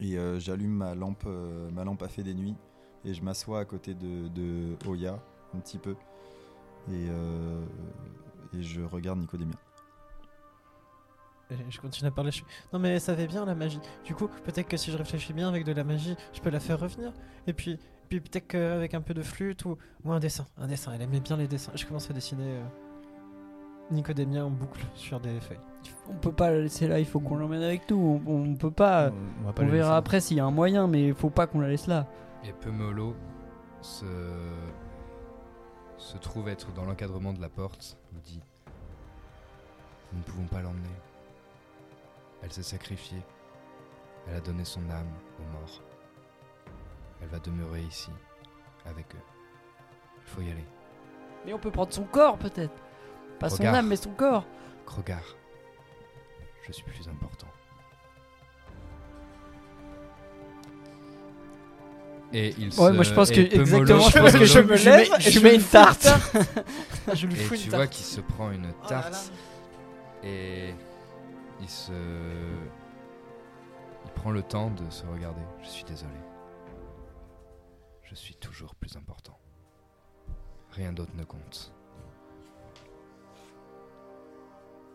et euh, j'allume ma lampe, ma lampe à fait des nuits. Et je m'assois à côté de, Oya, un petit peu. Et, et je regarde Nicodémia. Je continue à parler. Non, mais ça fait bien la magie. Du coup, peut-être que si je réfléchis bien avec de la magie, je peux la faire revenir. Et puis, puis peut-être qu'avec un peu de flûte ou... ou un dessin. Un dessin, elle aimait bien les dessins. Je commence à dessiner euh, Nicodémia en boucle sur des feuilles. On peut pas la laisser là. Il faut qu'on l'emmène avec nous. On, on peut pas. on va pas on la verra laisser. après s'il y a un moyen, mais il faut pas qu'on la laisse là. Et Pemolo se, se trouve être dans l'encadrement de la porte. Vous dit Nous ne pouvons pas l'emmener. Elle s'est sacrifiée. Elle a donné son âme aux morts. Elle va demeurer ici, avec eux. Il faut y aller. Mais on peut prendre son corps peut-être. Pas son âme, mais son corps. Krogar, je suis plus important. Et il Ouais, se- moi je pense que et exactement. Je pense que je me lève mets- et je je mets lui une fous une tarte. je lui Et fous tu une vois tarte. qu'il se prend une Oh là là. tarte et il se. Il prend le temps de se regarder. Je suis désolé. Je suis toujours plus important. Rien d'autre ne compte.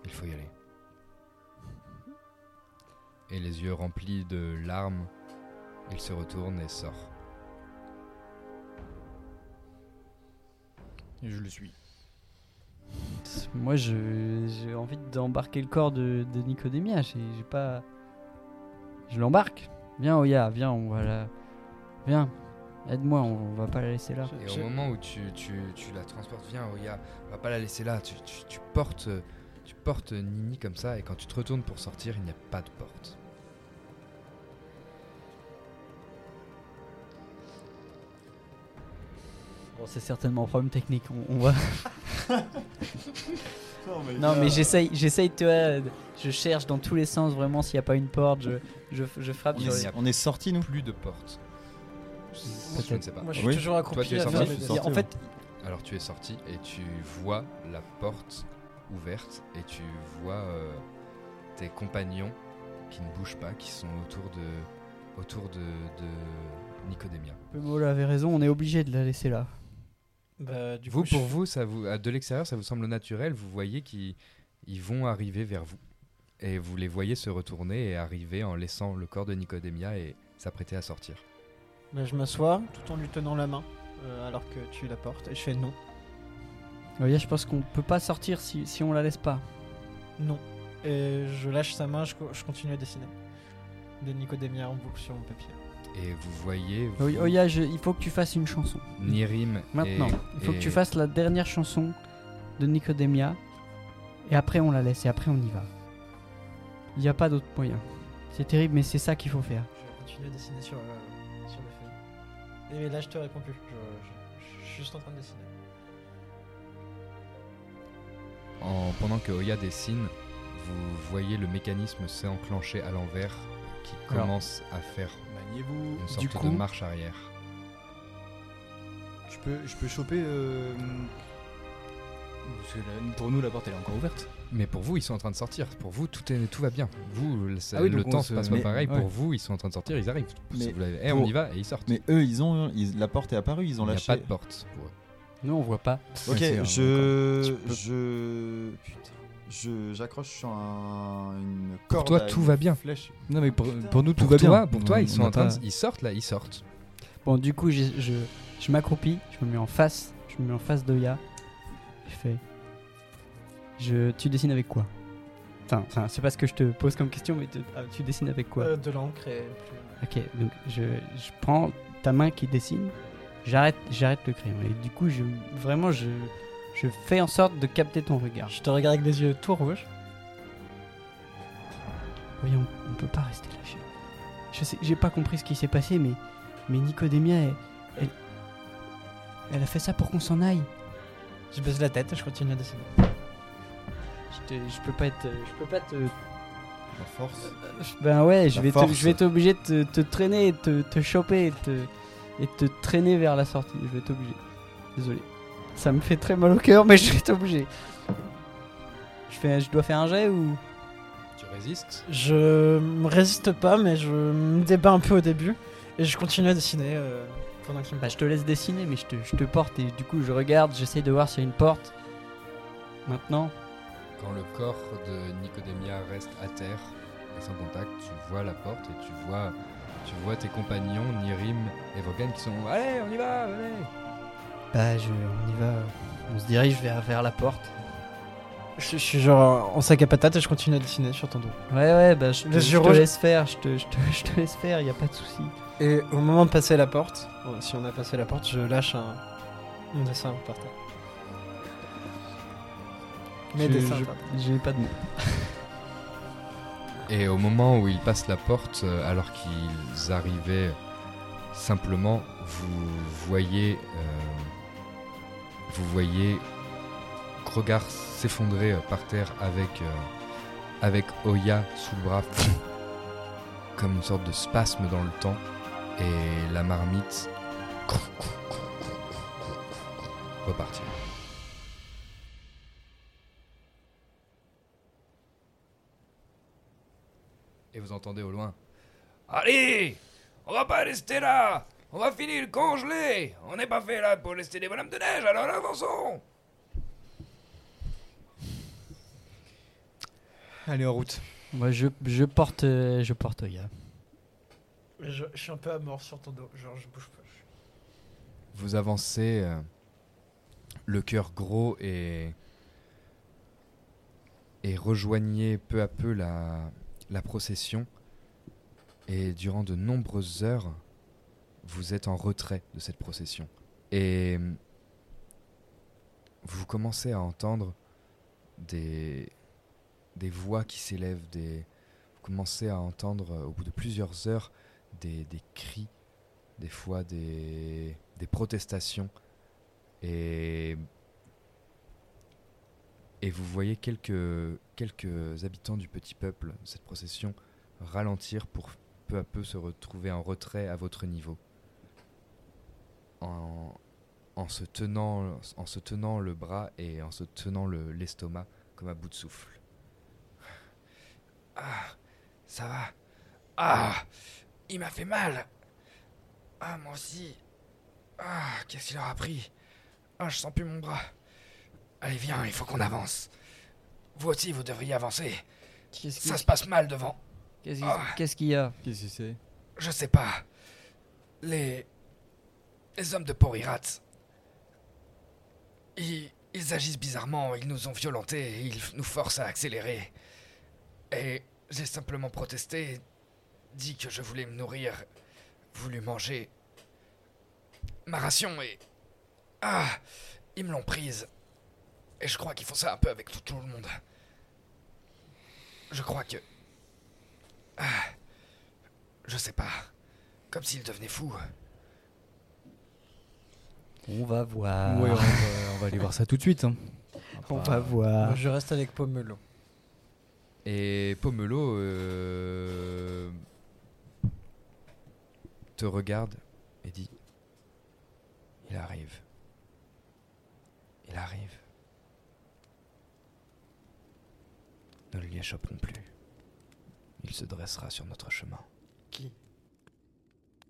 Il faut y aller. Et les yeux remplis de larmes, il se retourne et sort. Et je le suis. Moi, je- j'ai envie d'embarquer le corps de, de Nicodémia. J'ai j'ai pas. Je l'embarque. Viens, Oya, viens, on va la. Viens, aide-moi, on va pas la laisser là. Et au moment où tu, tu, tu la transportes, viens, Oya, on va pas la laisser là. Tu, tu, tu portes, tu portes Nini comme ça, et quand tu te retournes pour sortir, il n'y a pas de porte. Bon, c'est certainement un problème technique. On, on va. non, mais j'essaye, j'essaye, tu vois, je cherche dans tous les sens vraiment s'il n'y a pas une porte. Je, je, je frappe On sur est, les- on est sortis, nous Plus de porte. Je, je ne sais pas. Moi, je suis Oui. toujours accroupi sorti sorti, En fait, Alors tu es sorti et tu vois la porte ouverte et tu vois euh, tes compagnons qui ne bougent pas, qui sont autour de autour de, de Nicodémia. Pemolo avait raison, on est obligé de la laisser là. Bah, du vous, coup, pour je- vous, ça vous, à- de l'extérieur, ça vous semble naturel. Vous voyez qu'ils ils vont arriver vers vous. Et vous les voyez se retourner et arriver en laissant le corps de Nicodémia et s'apprêter à sortir. Bah, je m'assois tout en lui tenant la main euh, alors que tu la portes et je fais non. Oya, je pense qu'on peut pas sortir si, si on la laisse pas. Non. Et je lâche sa main, je, co- je continue à dessiner. Des Nicodémia en boucle sur mon papier. Et vous voyez vous, Oya, Oya, je- il faut que tu fasses une chanson. Nirim Maintenant, et- il faut que tu fasses la dernière chanson de Nicodémia. Et après, on la laisse et après, on y va. Il n'y a pas d'autre moyen. C'est terrible, mais c'est ça qu'il faut faire. Je vais continuer à dessiner sur, euh, sur Et là, je te réponds plus. Je, je- je suis juste en train de dessiner. En- pendant que Oya dessine, vous voyez le mécanisme s'enclencher à l'envers qui Alors. commence à faire Maniez-vous. une sorte Du coup, de marche arrière. je peux, je peux choper. euh, Parce que la- pour nous, la porte elle est encore ouverte. Mais pour vous, ils sont en train de sortir. Pour vous, tout, est, tout va bien. Vous, le, ça- Ah oui, le temps se- se passe mais- pas pareil. ouais. Pour vous, ils sont en train de sortir, ils arrivent. Si Mais vous l'avez- eh, on pour- y va et ils sortent. Mais eux, ils ont. ils- la porte est apparue, ils ont Il n'y a lâché. pas de porte pour eux. Nous, on voit pas. Ok, je. Je. Putain. Je, j'accroche sur un, une Pour corde. toi, à tout va bien. Flèche. Non, mais pour, pour nous, tout Pour va toi, bien. pour toi, On- ils sont en train de, ils sortent là, ils sortent. Bon, du coup, j'ai- je, je m'accroupis, je me mets en face, je me mets en face d'Oya. Je fais. Je, tu dessines avec quoi Enfin, enfin, c'est pas ce que je te pose comme question, mais te- ah, tu dessines avec quoi Euh, de l'encre et plus- Ok, donc je, je prends ta main qui dessine, j'arrête, j'arrête le crayon. Et du coup, je, vraiment, je, je fais en sorte de capter ton regard. Je te regarde avec des yeux tout rouges. Voyons, on peut pas rester là. Je, sais, j'ai pas compris ce qui s'est passé, mais, mais Nicodémia, elle, elle, elle a fait ça pour qu'on s'en aille. Je baisse la tête et je continue à dessiner. Je, te- je peux pas être, je peux pas te. La force. Ben ouais, je La vais, te- je vais être obligé de te, te traîner, te, te choper et te, et te traîner vers la sortie. Je vais être obligé. Désolé. Ça me fait très mal au cœur, mais je vais être obligé. Je, fais, je dois faire un jet ou? Tu résistes? Je me résiste pas, mais je me débat un peu au début et je continue à dessiner euh, pendant qu'il me Bah, je te laisse dessiner, mais je te, je te porte et du coup, je regarde, j'essaye de voir s'il y a une porte. Maintenant. Quand le corps de Nicodémia reste à terre et sans contact, tu vois la porte et tu vois, tu vois tes compagnons Nirim et Vogan qui sont Allez, on y va, allez Bah, je, on y va. On se dirige vers, vers la porte. Je, je suis genre en sac à patates et je continue à dessiner sur ton dos. Ouais, ouais, bah, je te, je te laisse faire, je te, je, te, je te laisse faire, y a pas de souci. Et au moment de passer la porte, si on a passé la porte, je lâche un, mon dessin par terre. Par terre. J'ai pas de mots. Et au moment où ils passent la porte, euh, alors qu'ils arrivaient simplement, vous voyez, euh, vous voyez Krogar s'effondrer euh, par terre avec, euh, avec Oya sous le bras, comme une sorte de spasme dans le temps, et la marmite repartir. Et vous entendez au loin. Allez On va pas rester là On va finir congelé On n'est pas fait là pour rester des bonhommes de neige, alors avançons Allez, en route. Moi, je, je porte, euh, je porte Oya. Je, je suis un peu à mort sur ton dos, genre je bouge pas. Vous avancez, euh, le cœur gros et, et rejoignez peu à peu la, la procession. Et durant de nombreuses heures, vous êtes en retrait de cette procession. Et euh, vous commencez à entendre des, des voix qui s'élèvent, vous commencez à entendre euh, au bout de plusieurs heures des, des cris, des fois des, des protestations. Et, et vous voyez quelques, quelques habitants du petit peuple cette procession ralentir pour peu à peu se retrouver en retrait à votre niveau. En, en, se, tenant, en se tenant le bras et en se tenant le- l'estomac comme à bout de souffle. Ah, ça va Ah, il m'a fait mal Ah, moi aussi Ah, qu'est-ce qu'il leur a pris Ah, je sens plus mon bras. Allez, viens, il faut qu'on avance. Vous aussi, vous devriez avancer. Qu'est-ce Ça se passe mal devant. Qu'est-ce Ah. qu'est-ce qu'il y a Qu'est-ce que c'est? Je sais pas. Les. Les hommes de Porirat. Ils, ils agissent bizarrement, ils nous ont violentés, ils nous forcent à accélérer. Et j'ai simplement protesté, dit que je voulais me nourrir, voulu manger ma ration et. Ah Ils me l'ont prise. Et je crois qu'ils font ça un peu avec tout, tout le monde. Je crois que. Ah Je sais pas. Comme s'ils devenaient fous. On va voir. Ouais, on va, on va aller voir ça tout de suite. hein. On va voir. Moi, je reste avec Pomelo. Et Pomelo euh, te regarde et dit Il arrive. Il arrive. Ne lui échapperons plus. Il se dressera sur notre chemin. Qui?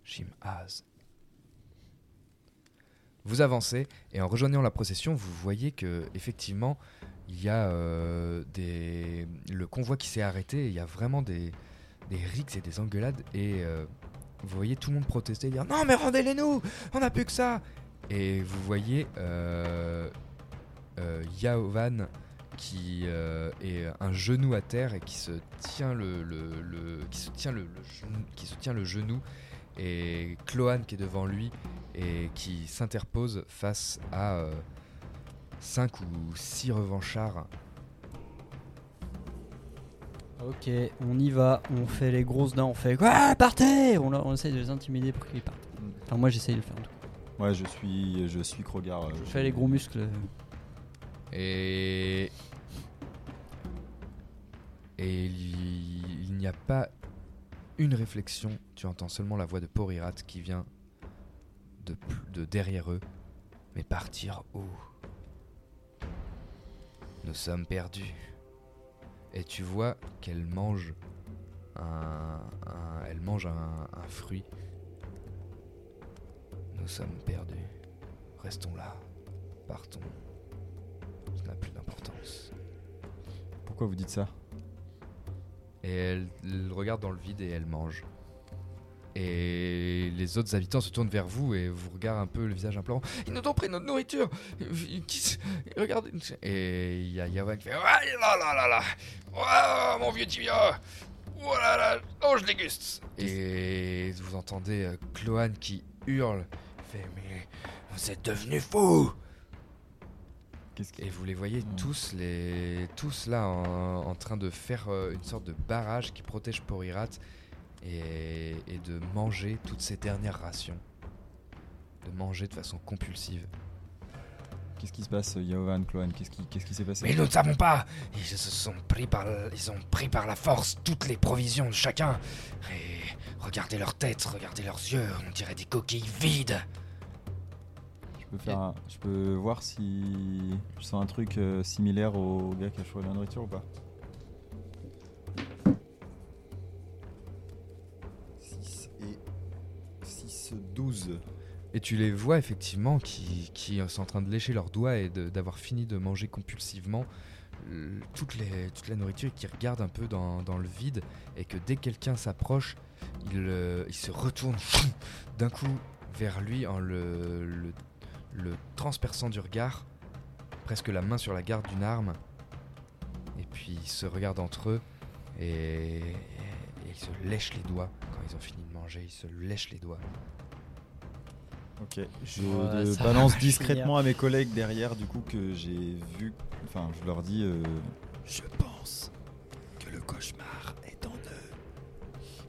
Shim-Az. Vous avancez et en rejoignant la procession, vous voyez que effectivement il y a euh, des le convoi qui s'est arrêté. et Il y a vraiment des des rixes et des engueulades et euh, vous voyez tout le monde protester, dire non mais rendez-les nous, on n'a plus que ça. Et vous voyez euh, euh, Yaovan qui euh, est un genou à terre et qui se tient le, le- le- qui se tient le, le genou, qui se tient le genou et Cloane qui est devant lui et qui s'interpose face à 5 ou 6 revanchards. Ok, on y va, on fait les grosses dents, on fait quoi? Partez on, on essaye de les intimider pour qu'ils partent. Enfin, moi j'essaye de le faire en tout cas. Ouais, je suis, je suis Krogar. euh, Je fais les gros muscles. Et. Et il, n'y a pas une réflexion, tu entends seulement la voix de Porirat qui vient de, de derrière eux. Mais partir où? Nous sommes perdus. Et tu vois qu'elle mange un, elle mange un fruit. Nous sommes perdus. Restons là. Partons. N'a plus d'importance. Pourquoi vous dites ça? Et elle, elle regarde dans le vide et elle mange. Et les autres habitants se tournent vers vous et vous regardent un peu le visage implorant. Ils nous ont pris notre nourriture. Qui Regardez. Et il y a Yawan qui fait Ah là là là là Oh mon vieux tibia. Oh là là Oh je déguste. Et vous entendez euh, Cloane qui hurle. Fait Mais vous êtes devenus fous Et vous les voyez Hmm. tous, les, tous là en, en train de faire euh, une sorte de barrage qui protège Porirat et, et de manger toutes ces dernières rations. De manger de façon compulsive. Qu'est-ce qui se passe, Yaovan, Cloane Qu'est-ce qui, qu'est-ce qui s'est passé? Mais nous ne savons pas. Ils se sont pris par, ils ont pris par la force toutes les provisions de chacun. Et regardez leurs têtes, regardez leurs yeux, on dirait des coquilles vides. Je peux, faire un- je peux voir si je sens un truc euh, similaire au gars qui a choisi la nourriture ou pas 6 et 6, 12. Et tu les vois effectivement qui, qui sont en train de lécher leurs doigts et de- d'avoir fini de manger compulsivement euh, toute, les, toute la nourriture et qui regardent un peu dans, dans le vide et que dès que quelqu'un s'approche, il, euh, il se retourne d'un coup vers lui en le, le, le transperçant du regard, presque la main sur la garde d'une arme. Et puis ils se regardent entre eux et, et- et ils se lèchent les doigts. Quand ils ont fini de manger, ils se lèchent les doigts. Ok, je Ouais, balance discrètement à mes collègues derrière, du coup, que j'ai vu. Enfin, je leur dis. euh, Je pense que le cauchemar est en eux.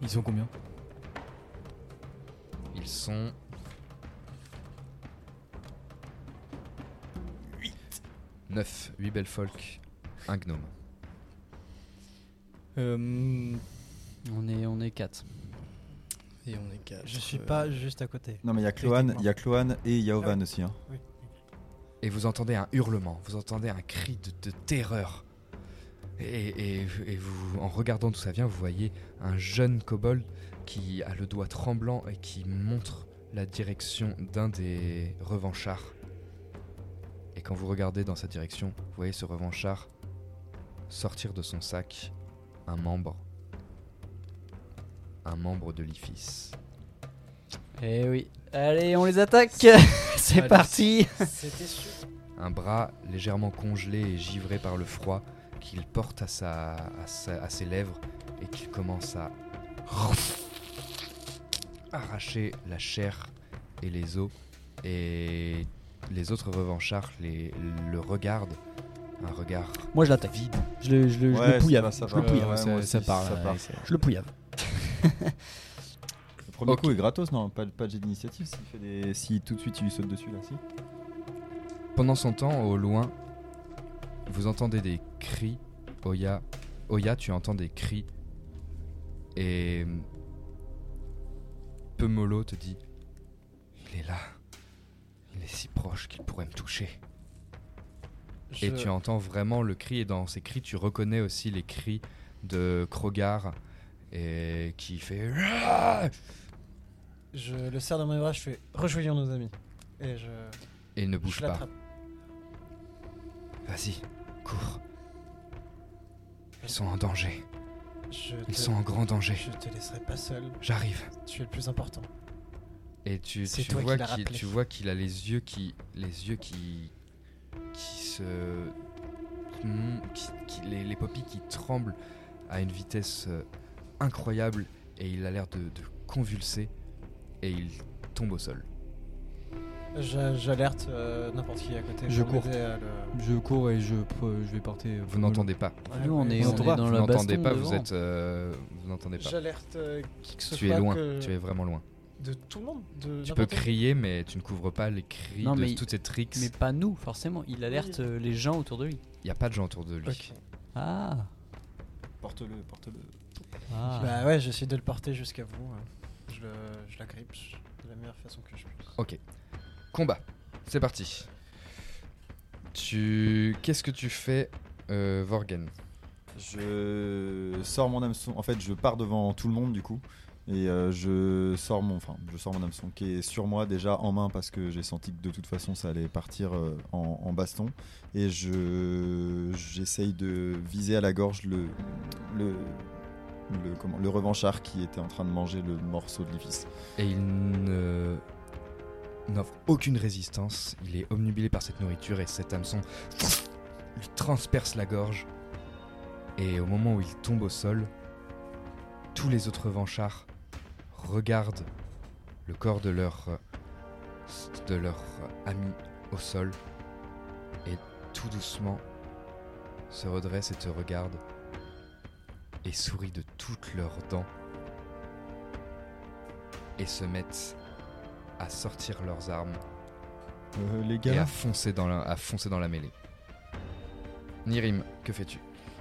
Ils sont combien? Ils sont 9, 8 belles folk, un gnome. Euh, On est, on est 4. Et on est quatre. Je suis pas juste à côté. Non, mais il y a Cloane, il y a Cloane et Yaovan Ah oui. aussi. Hein. Oui. Et vous entendez un hurlement, vous entendez un cri de, de terreur. Et, et- et vous, en regardant d'où ça vient, vous voyez un jeune kobold qui a le doigt tremblant et qui montre la direction d'un des revanchards. Et quand vous regardez dans sa direction, vous voyez ce revanchard sortir de son sac un membre. Un membre de l'IFIS. Eh oui. Allez, on les attaque C'est parti C'était sûr. un bras légèrement congelé et givré par le froid qu'il porte à, sa, à, sa- à ses lèvres et qu'il commence à arracher la chair et les os. Et les autres revanchards les, le regardent, un regard Moi je l'attaque. vide. Je le, je le, je Ouais, le ça pouillave. ça je va. le pouillave. Ouais, ça, ouais, c'est- Je le pouillave. Le premier coup est gratos, non Pas, pas de jet d'initiative s'il fait des... si tout de suite il lui saute dessus là, si Pendant son temps, au loin, vous entendez des cris. Oya, Oya, tu entends des cris. Et Pemolo te dit Il est là. Il est si proche qu'il pourrait me toucher. Et tu entends vraiment le cri, et dans ces cris, tu reconnais aussi les cris de Krogar, et qui fait Je le serre dans mes bras, je fais rejoignons nos amis. Et je. Et il ne bouge je pas. Vas-y, cours. Ils sont en danger. Je Ils te- sont en grand danger. Je te laisserai pas seul. J'arrive. Tu es le plus important. Et tu, tu vois qu'il tu vois qu'il a les yeux qui les yeux qui qui se. mon- qui- qui- les, les paupières qui tremblent à une vitesse euh, incroyable et il a l'air de, de convulser et il tombe au sol. J'a- J'alerte euh, n'importe qui à côté. Je cours. le- Je cours et je, je vais porter. euh, Vous n'entendez pas. Nous, on est, Vous on est pas dans Vous la n'entendez baston pas, vous êtes. euh, vous n'entendez pas. J'alerte euh, qui que ce Tu soit. es loin, que- tu es vraiment loin. De tout le monde de Tu peux crier, mais tu ne couvres pas les cris Non, de mais- toutes ces tricks. Mais pas nous, forcément. Il alerte euh, les gens autour de lui. Il n'y a pas de gens autour de lui. Ok. Ah. Porte-le, porte-le. ah. Bah ouais, j'essaie de le porter jusqu'à vous. hein. Je, le, je l'agrippe de la meilleure façon que je puisse. Ok. Combat. C'est parti. Tu. Qu'est-ce que tu fais, euh, Vorgen? Je sors mon hameçon. En fait, je pars devant tout le monde du coup. Et euh, je sors mon, enfin, je sors mon hameçon qui est sur moi déjà en main parce que j'ai senti que de toute façon ça allait partir euh, en, baston. Et je, j'essaye de viser à la gorge le, le, le, comment, le revanchard qui était en train de manger le morceau de l'épice. Et il ne n'offre aucune résistance. Il est omnubilé par cette nourriture et cet hameçon lui transperce la gorge. Et au moment où il tombe au sol, tous les autres revanchards regardent le corps de leur de leur ami au sol et tout doucement se redressent et te regardent et sourient de toutes leurs dents et se mettent à sortir leurs armes Euh, les et à gars, foncer dans la, à foncer dans la mêlée. Nirim, que fais-tu?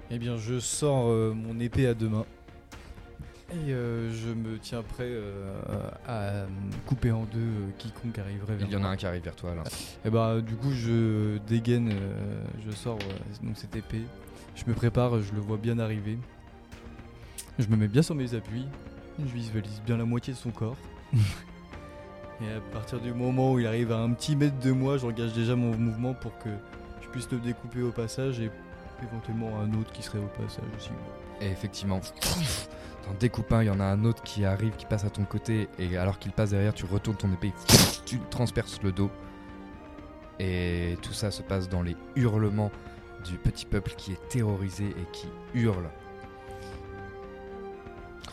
Eh bien, je sors euh, mon épée à deux mains. Et euh, je me tiens prêt euh, à me couper en deux euh, quiconque arriverait vers Il y en a moi. un qui arrive vers toi là. Et bah, du coup, je dégaine, euh, je sors euh, donc cette épée. Je me prépare, je le vois bien arriver. Je me mets bien sur mes appuis. Je visualise bien la moitié de son corps. Et à partir du moment où il arrive à un petit mètre de moi, j'engage déjà mon mouvement pour que je puisse le découper au passage et éventuellement un autre qui serait au passage aussi. Et effectivement, dans découpant, il y en a un autre qui arrive, qui passe à ton côté, et alors qu'il passe derrière, tu retournes ton épée, tu transperces le dos. Et tout ça se passe dans les hurlements du petit peuple qui est terrorisé et qui hurle.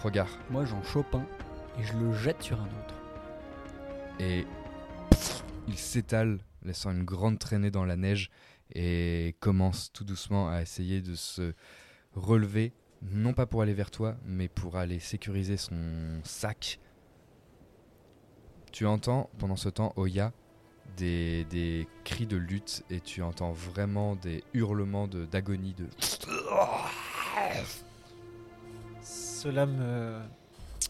Regarde. Moi, j'en chope un et je le jette sur un autre. et il s'étale, laissant une grande traînée dans la neige et commence tout doucement à essayer de se relever, non pas pour aller vers toi, mais pour aller sécuriser son sac. Tu entends pendant ce temps, Oya, des, des cris de lutte et tu entends vraiment des hurlements d'agonie de... Cela me.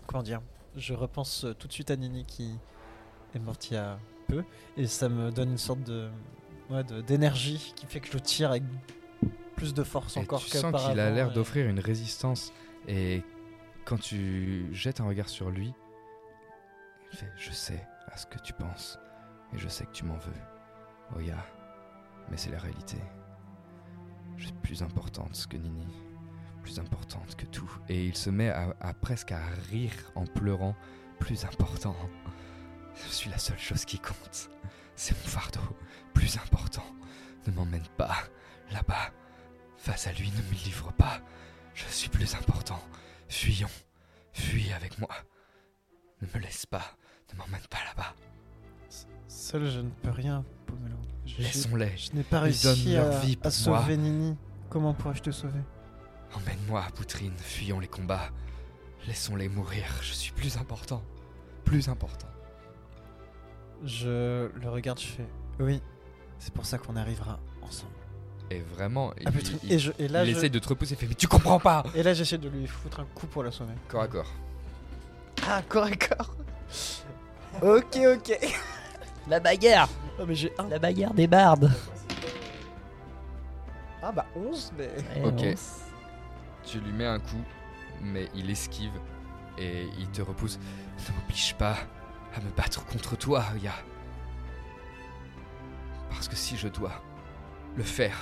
Comment dire Je repense tout de suite à Nini qui est morte il y a peu. Et ça me donne une sorte de- d'énergie qui fait que je tire avec plus de force Et encore tu sens qu'il a l'air d'offrir une résistance. Et quand tu jettes un regard sur lui, il fait Je sais à ce que tu penses. Et je sais que tu m'en veux. Oya. Mais c'est la réalité. Je suis plus importante que Nini. Plus importante que tout. Et il se met à, à presque à rire en pleurant. Plus important. Je suis la seule chose qui compte. C'est mon fardeau. Plus important. Ne m'emmène pas là-bas. Face à lui, ne me livre pas. Je suis plus important. Fuyons. Fuis avec moi. Ne me laisse pas. Ne m'emmène pas là-bas. Seul, je ne peux rien, Pomelo. Laissons-les. Je n'ai pas réussi à, vie à sauver Nini. Comment pourrais-je te sauver? Emmène-moi, Poutrine. Fuyons les combats. Laissons-les mourir. Je suis plus important. Plus important. Je le regarde, je fais. Oui, c'est pour ça qu'on arrivera ensemble. Et vraiment, il, Ah, putain, il- et, je, et là, il je- essaye de te repousser. Il fait Mais tu comprends pas et là, j'essaie de lui foutre un coup pour la sauver. Corps à corps. Ah, corps à corps Ok, ok La bagarre Oh, mais j'ai un. La bagarre des bardes Ah, bah 11, mais. Ok. Tu lui mets un coup, mais il esquive et il te repousse. Ne m'oblige pas à me battre contre toi, Oya. Parce que si je dois le faire,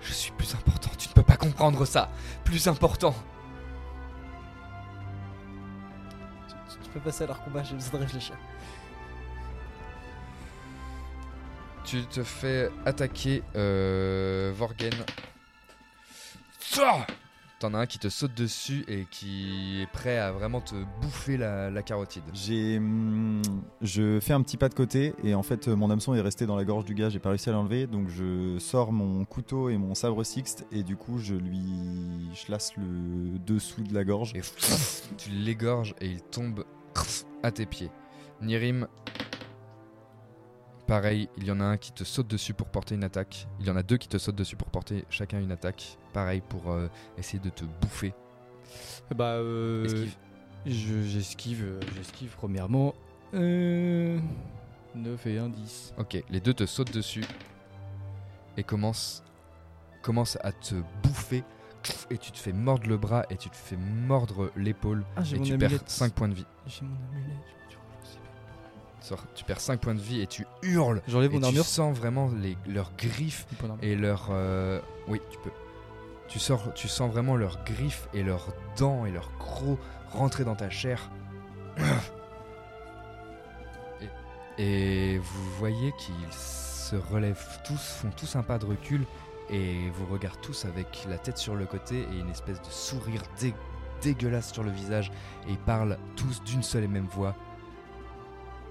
je suis plus important. Tu ne peux pas comprendre ça. Plus important. Tu, tu peux passer à leur combat, j'ai besoin de réfléchir. Tu te fais attaquer, euh, Vorgen. Sors T'en as un qui te saute dessus et qui est prêt à vraiment te bouffer la, la carotide. J'ai, hum, je fais un petit pas de côté et en fait mon hameçon est resté dans la gorge du gars, j'ai pas réussi à l'enlever, donc je sors mon couteau et mon sabre sixte et du coup je lui, je lasse le dessous de la gorge. Et tu l'égorges et il tombe à tes pieds. Nirim, pareil, il y en a un qui te saute dessus pour porter une attaque. Il y en a deux qui te sautent dessus pour porter chacun une attaque. Pareil pour euh, essayer de te bouffer. Bah, euh, Esquive. je- j'esquive, euh, j'esquive premièrement. Euh, 9 et 1, 10. Ok, les deux te sautent dessus et commencent, commencent à te bouffer. Et tu te fais mordre le bras et tu te fais mordre l'épaule. Ah, et tu perds amulette. 5 points de vie. J'ai mon amulette. Tu perds 5 points de vie et tu hurles. J'enlève tu sens vraiment les, leurs griffes et leurs. euh, Oui, tu peux. Tu, sors, tu sens vraiment leurs griffes et leurs dents et leurs crocs rentrer dans ta chair. Et, et vous voyez qu'ils se relèvent tous, font tous un pas de recul et vous regardent tous avec la tête sur le côté et une espèce de sourire dé- dégueulasse sur le visage et ils parlent tous d'une seule et même voix.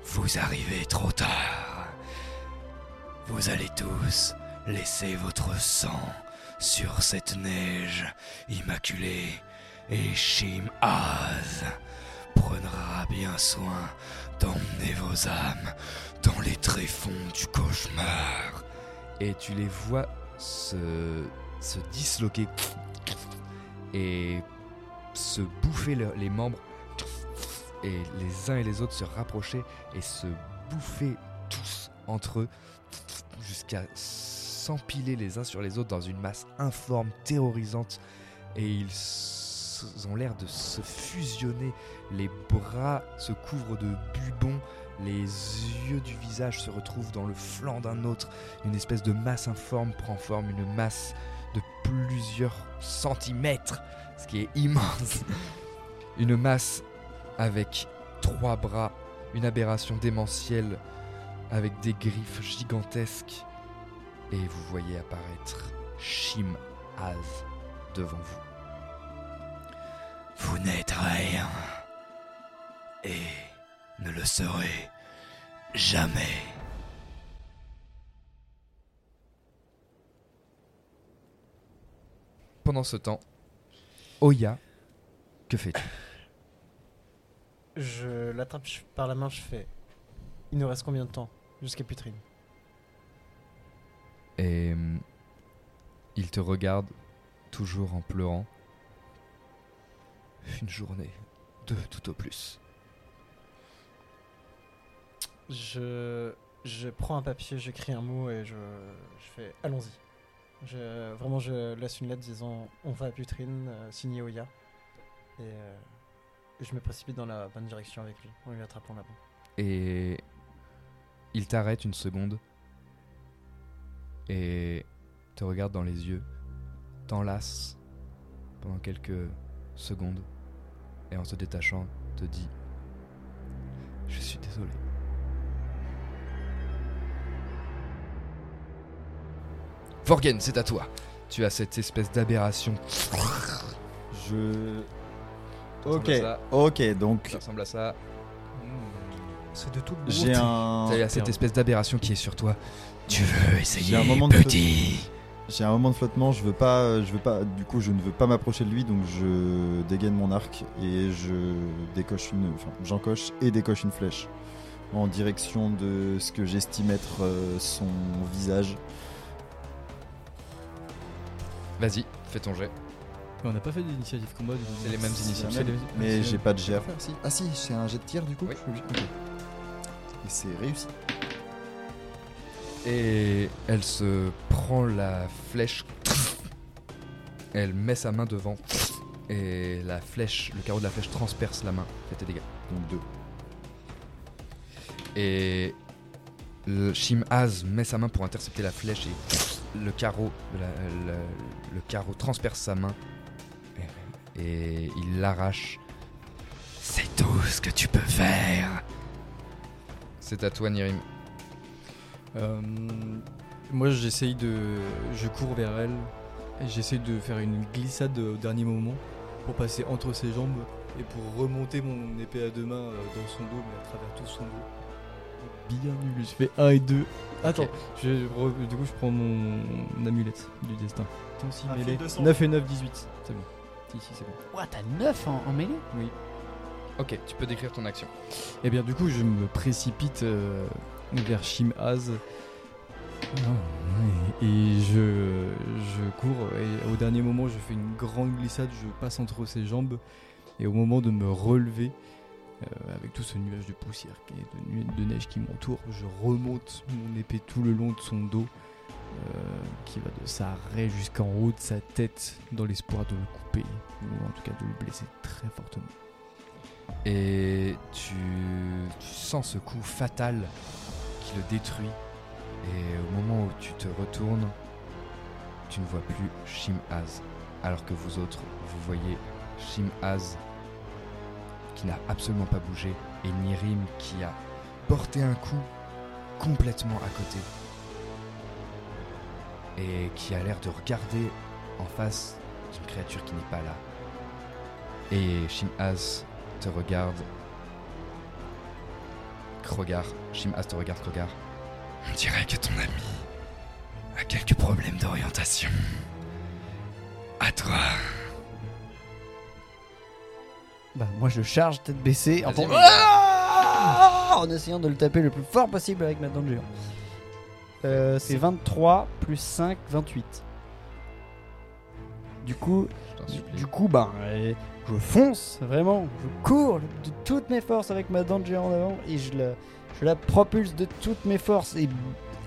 Vous arrivez trop tard. Vous allez tous laisser votre sang sur cette neige immaculée et Shim-Az prendra bien soin d'emmener vos âmes dans les tréfonds du cauchemar. et tu les vois se, se disloquer et se bouffer le- les membres et les uns et les autres se rapprocher et se bouffer tous entre eux jusqu'à s'empiler les uns sur les autres dans une masse informe, terrorisante. Et ils ont l'air de se fusionner, les bras se couvrent de bubons, les yeux du visage se retrouvent dans le flanc d'un autre, une espèce de masse informe prend forme, une masse de plusieurs centimètres, ce qui est immense. Une masse avec trois bras, une aberration démentielle avec des griffes gigantesques. Et vous voyez apparaître Shim-Az devant vous. Vous n'êtes rien. Et ne le serez jamais. Pendant ce temps, Oya, que fais-tu? Je l'attrape par la main, je fais. Il nous reste combien de temps jusqu'à Putrine? Et hum, il te regarde, toujours en pleurant. Une journée, deux tout au plus. Je, je prends un papier, j'écris un mot et je, je fais allons-y. Je, vraiment, je laisse une lettre disant on va à Putrine, euh, signé Oya. Et, euh, et je me précipite dans la bonne direction avec lui, en lui attrapant la main. Et il t'arrête une seconde et te regarde dans les yeux, t'enlace pendant quelques secondes et en se détachant te dit Je suis désolé. Vorgen, c'est à toi. Tu as cette espèce d'aberration. Je. Ok, ok, donc Ça ressemble à ça. C'est de toute j'ai un. Tu as cette espèce d'aberration qui est sur toi. Tu veux essayer, J'ai un moment de petit J'ai un moment de flottement, je veux pas, je veux pas, du coup je ne veux pas m'approcher de lui, donc je dégaine mon arc et je décoche une, enfin j'encoche et décoche une flèche en direction de ce que j'estime être euh, son visage. Vas-y, fais ton jet. Mais on n'a pas fait d'initiative combat. C'est les mêmes initiatives. Mais j'ai pas de jet à faire, si. Ah si, c'est un jet de tir du coup Oui. je suis obligé- ok. Et c'est réussi. Et elle se prend la flèche. Elle met sa main devant. Et la flèche, le carreau de la flèche transperce la main. Fait tes dégâts. Donc deux. Et le Shim-Az met sa main pour intercepter la flèche et le carreau, la- le carreau transperce sa main. Et, il l'arrache. C'est tout ce que tu peux faire. C'est à toi, Nirim. Euh, moi, j'essaye de. Je cours vers elle et j'essaye de faire une glissade au dernier moment pour passer entre ses jambes et pour remonter mon épée à deux mains euh, dans son dos, mais à travers tout son dos. Bien nul, je fais 1 et 2. Attends, je, du coup, je prends mon, amulette du destin. Attends, si, Un fil mêlée. de sang. 9 et 9, 18. C'est bon. Si, si, c'est bon. Ouah, t'as 9 en, en mêlée? Oui. Ok, tu peux décrire ton action. Et bien du coup je me précipite euh, vers Shimaz et je, je cours et au dernier moment je fais une grande glissade, je passe entre ses jambes et au moment de me relever euh, avec tout ce nuage de poussière et de, de neige qui m'entoure, je remonte mon épée tout le long de son dos qui va de sa raie jusqu'en haut de sa tête dans l'espoir de le couper ou en tout cas de le blesser très fortement. Et tu, tu sens ce coup fatal qui le détruit. Et au moment où tu te retournes, tu ne vois plus Shimaz. Alors que vous autres, vous voyez Shimaz qui n'a absolument pas bougé et Nirim qui a porté un coup complètement à côté. Et qui a l'air de regarder en face d'une créature qui n'est pas là. Et Shimaz te regarde. Krogar, Shimaz te regarde, Krogar. On dirait que ton ami a quelques problèmes d'orientation. À toi. Bah, moi je charge tête baissée en, Vas-y. Ah en essayant de le taper le plus fort possible avec ma dent de géant. Euh, c'est 23 plus 5, 28. Du coup, du, coup, euh, je fonce vraiment, je cours de toutes mes forces avec ma dent de géant en avant et je la, je la propulse de toutes mes forces. Et,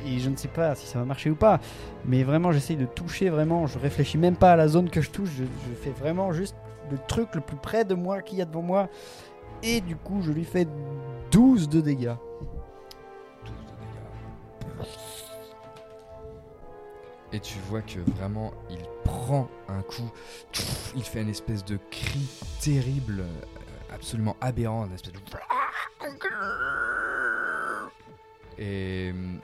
et je ne sais pas si ça va marcher ou pas, mais vraiment j'essaye de toucher vraiment, je réfléchis même pas à la zone que je touche, je, je fais vraiment juste le truc le plus près de moi qu'il y a devant moi. Et du coup je lui fais 12 de dégâts. Et tu vois que vraiment, il prend un coup. Il fait une espèce de cri terrible, euh, absolument aberrant, une espèce de. Et euh,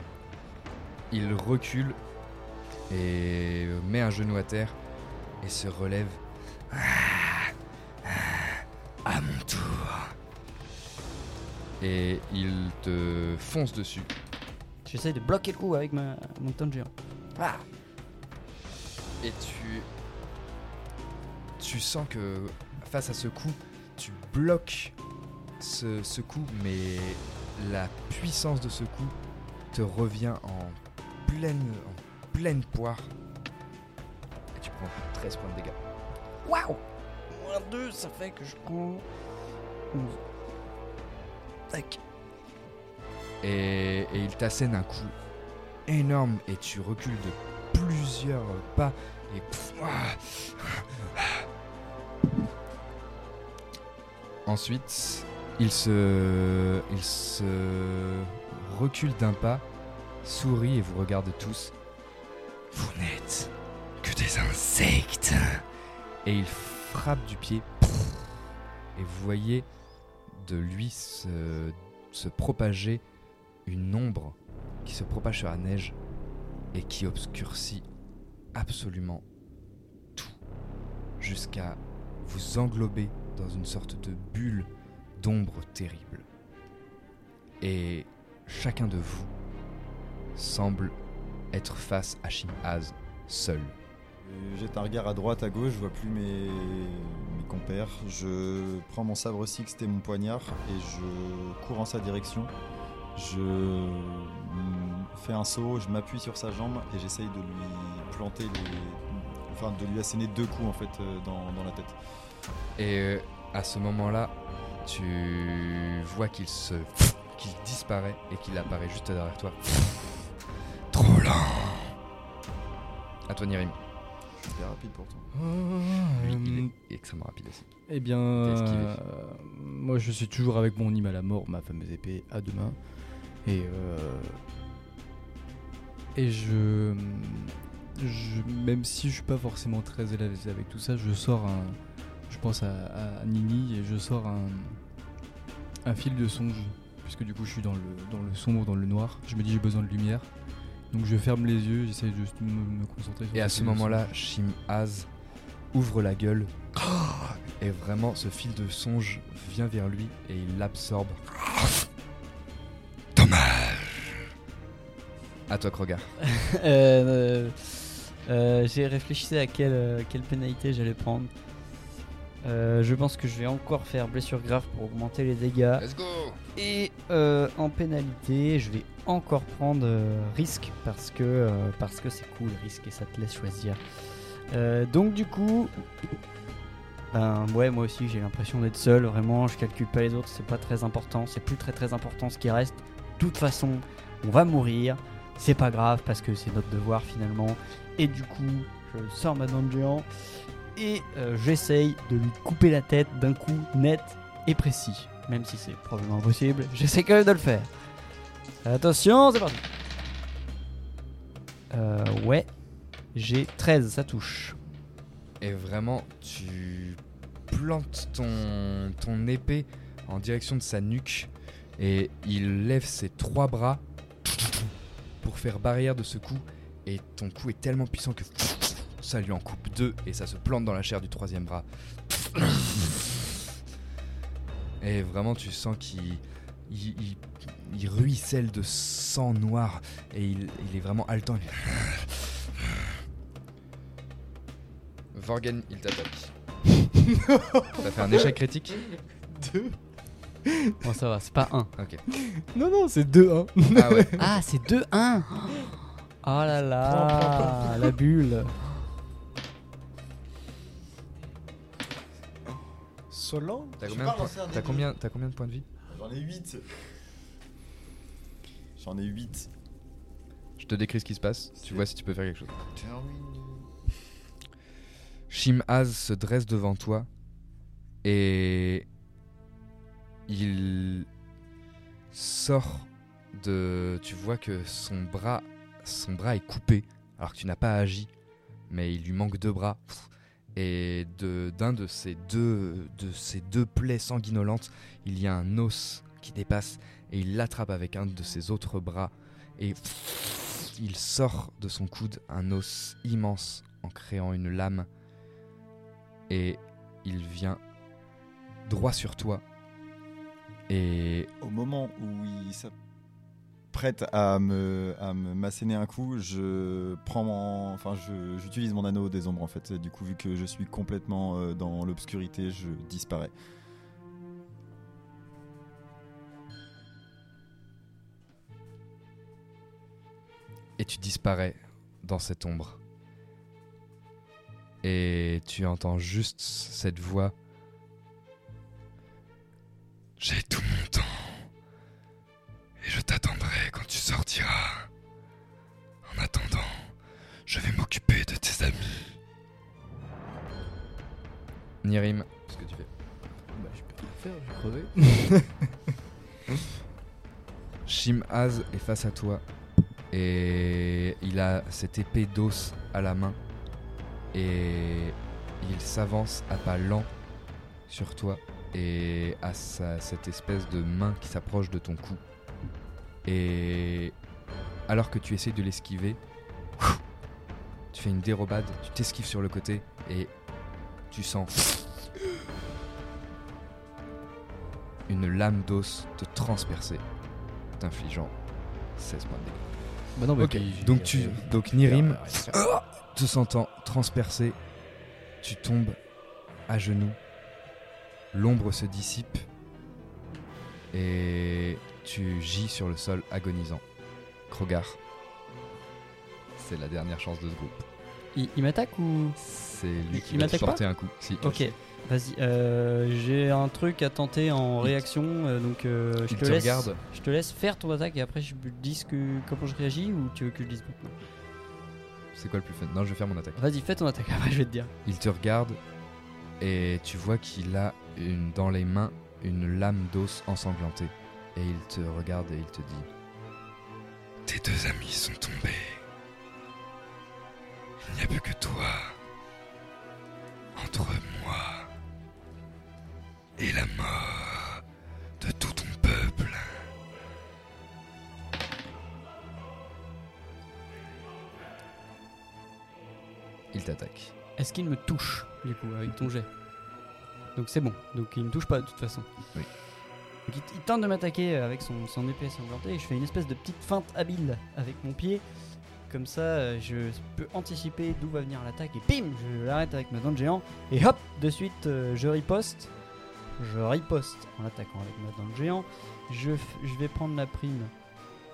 il recule et met un genou à terre et se relève. À mon tour. Et il te fonce dessus. J'essaye de bloquer le coup avec ma, mon temps de géant. Ah Et tu. Tu sens que face à ce coup, tu bloques ce, ce coup, mais la puissance de ce coup te revient en pleine, en pleine poire. Et tu prends 13 points de dégâts. Waouh Moins 2, ça fait que je prends 11. Tac. Et, et il t'assène un coup énorme et tu recules de plusieurs pas. Et ensuite il se il se recule d'un pas sourit et vous regarde tous. Vous n'êtes que des insectes. et il frappe du pied. Et vous voyez de lui se propager une ombre qui se propage sur la neige et qui obscurcit absolument tout jusqu'à vous englober dans une sorte de bulle d'ombre terrible. Et chacun de vous semble être face à Shimaz seul. Je jette un regard à droite, à gauche, je vois plus mes, mes compères. Je prends mon sabre sixte et mon poignard et je cours en sa direction. Je fais un saut, je m'appuie sur sa jambe et j'essaye de lui planter les. Enfin, de lui asséner deux coups en fait euh, dans, dans la tête. Et euh, à ce moment-là, tu vois qu'il se qu'il disparaît et qu'il apparaît juste derrière toi. Trop lent. À toi Nirim. Je suis bien rapide pour toi. Lui, Euh, il est extrêmement rapide aussi. Eh bien, euh, moi je suis toujours avec mon hymne à la mort, ma fameuse épée à deux mains. Et, euh, et je, je- Même si je suis pas forcément très l'aise avec tout ça, je sors un. Je pense à, à Nini et je sors un, un fil de songe puisque du coup je suis dans le, dans le sombre, dans le noir. Je me dis j'ai besoin de lumière. Donc je ferme les yeux, j'essaie juste de me, me concentrer sur Et à ce moment-là. Shim Az ouvre la gueule. Et vraiment, ce fil de songe vient vers lui et il l'absorbe. À toi, Krogar. Euh, euh, J'ai réfléchi à quelle, euh, quelle pénalité j'allais prendre. Euh, je pense que je vais encore faire blessure grave pour augmenter les dégâts. Let's go Et euh, en pénalité, je vais encore prendre euh, risque parce que parce que c'est cool risque et ça te laisse choisir. Donc du coup, ben ouais, moi aussi j'ai l'impression d'être seul. Vraiment, je calcule pas les autres, c'est pas très important. C'est plus très très important ce qui reste. De toute façon, on va mourir. C'est pas grave parce que c'est notre devoir finalement. Et du coup, je sors ma dent de géant et euh, j'essaye de lui couper la tête d'un coup net et précis. Même si c'est probablement impossible, j'essaie quand même de le faire. Attention, c'est parti. Euh, ouais, j'ai 13, ça touche. Et vraiment, tu plantes ton, ton épée en direction de sa nuque et il lève ses trois bras pour faire barrière de ce coup. Et ton coup est tellement puissant que ça lui en coupe deux et ça se plante dans la chair du troisième bras. Et vraiment, tu sens qu'il il, il- il ruisselle de sang noir et il, il est vraiment haletant. Vorgen, il t'attaque. T'as fait un échec critique? Deux. Bon, ça va, c'est pas 1. Ok. Non, non, c'est 2-1. Ah ouais. Ah, c'est 2-1 Oh là là, la bulle. Solan T'as Je combien, de pas lancer un points- t'as combien, t'as combien de points de vie J'en ai 8. J'en ai 8. Je te décris ce qui se passe. Tu vois si tu peux faire quelque chose. Terminé. Shimaz se dresse devant toi et il sort de. Tu vois que son bras, son bras est coupé alors que tu n'as pas agi, mais il lui manque deux bras. Et de d'un de ces deux de ces deux plaies sanguinolentes, il y a un os qui dépasse et il l'attrape avec un de ses autres bras et il sort de son coude un os immense en créant une lame et il vient droit sur toi. Et Au moment où il s'apprête à me, à me m'asséner un coup, je prends mon, enfin, j'utilise mon anneau des ombres en fait. Du coup, vu que je suis complètement euh, dans l'obscurité, je disparais. et tu disparais dans cette ombre. Et tu entends juste cette voix. J'ai tout mon temps. Et je t'attendrai quand tu sortiras. En attendant, je vais m'occuper de tes amis. Nirim, ce que tu fais? Bah, je peux rien faire, je vais crever. Shimaz est face à toi et il a cette épée d'os à la main et il s'avance à pas lents sur toi et à sa- cette espèce de main qui s'approche de ton cou. Et alors que tu essaies de l'esquiver, tu fais une dérobade, tu t'esquives sur le côté et tu sens une lame d'os te transpercer, t'infligeant 16 points de dégâts. Bah non, mais puis donc tu, j'ai- donc Nirim, te sentant transpercé, tu tombes à genoux, l'ombre se dissipe et tu gis sur le sol agonisant. Krogar, c'est la dernière chance de ce groupe. Il, il m'attaque ou? C'est lui qui il va te porter un coup. Si. Ok, vas-y. euh, J'ai un truc à tenter en Il- réaction, euh, donc euh, je te, te laisse. regarde. Je te laisse faire ton attaque et après je te dis que, comment je réagis ou tu veux que je dise maintenant? C'est quoi le plus fun? Non, je vais faire mon attaque. Vas-y, fais ton attaque. Après je vais te dire. Il te regarde et tu vois qu'il a une, dans les mains une lame d'os ensanglantée. Et il te regarde et il te dit Tes deux amis sont tombés. Il n'y a plus que toi. Entre moi et la mort de tout ton peuple. Il t'attaque. Est-ce qu'il me touche, du coup, avec ton jet? Donc c'est bon. Donc il me touche pas, de toute façon. Oui. Donc il, il tente de m'attaquer avec son, son épée sanglantée et je fais une espèce de petite feinte habile avec mon pied. Comme ça, euh, je peux anticiper d'où va venir l'attaque et bim Je l'arrête avec ma dent de géant. Et hop De suite, euh, je riposte. Je riposte en attaquant avec ma dent de géant. Je, vais prendre la prime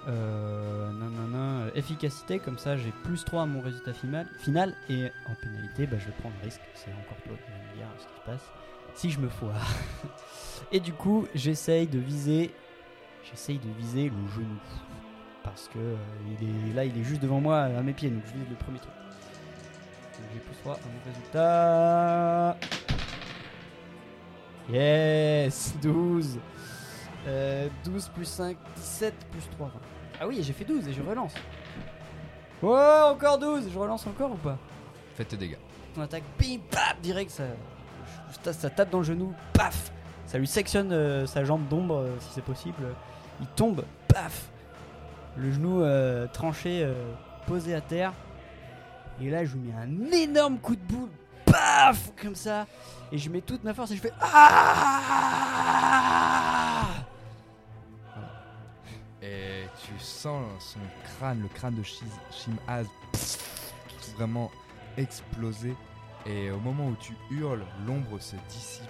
euh, nanana, euh, efficacité, comme ça j'ai plus 3 à mon résultat final, final et en pénalité, bah, je vais prendre le risque. C'est encore toi qui vas me dire ce qui se passe. Si je me foire. et du coup, j'essaye de viser. J'essaye de viser le genou. Parce que euh, il est, là, il est juste devant moi à mes pieds, donc je vise le premier truc. Donc, J'ai plus 3 à mon résultat. Yes 12 Euh, 12 plus 5, 17 plus 3, 20. Ah oui, j'ai fait 12 et je relance. Oh, encore 12 Je relance encore ou pas? Faites tes dégâts. On attaque, bim, paf Direct, ça, ça, tape dans le genou, paf Ça lui sectionne euh, sa jambe d'ombre, euh, si c'est possible. Il tombe, paf Le genou euh, tranché, posé à terre. Et là, je lui mets un énorme coup de boule, paf Comme ça. Et je mets toute ma force et je fais Ah Et tu sens son crâne, le crâne de Shimaz, vraiment exploser. Et au moment où tu hurles, l'ombre se dissipe.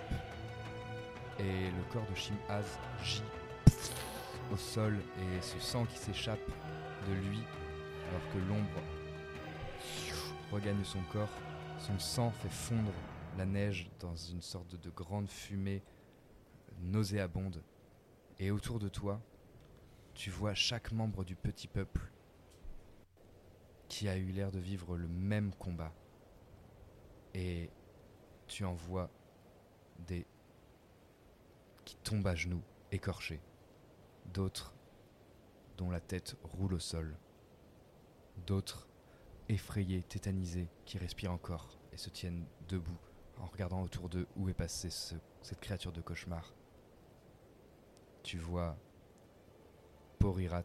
Et le corps de Shimaz gît au sol et ce sang qui s'échappe de lui alors que l'ombre regagne son corps. Son sang fait fondre la neige dans une sorte de, de grande fumée nauséabonde. Et autour de toi, tu vois chaque membre du petit peuple qui a eu l'air de vivre le même combat. Et tu en vois des qui tombent à genoux, écorchés. D'autres dont la tête roule au sol. D'autres effrayés, tétanisés, qui respirent encore et se tiennent debout en regardant autour d'eux où est passée ce- cette créature de cauchemar. Tu vois Porirat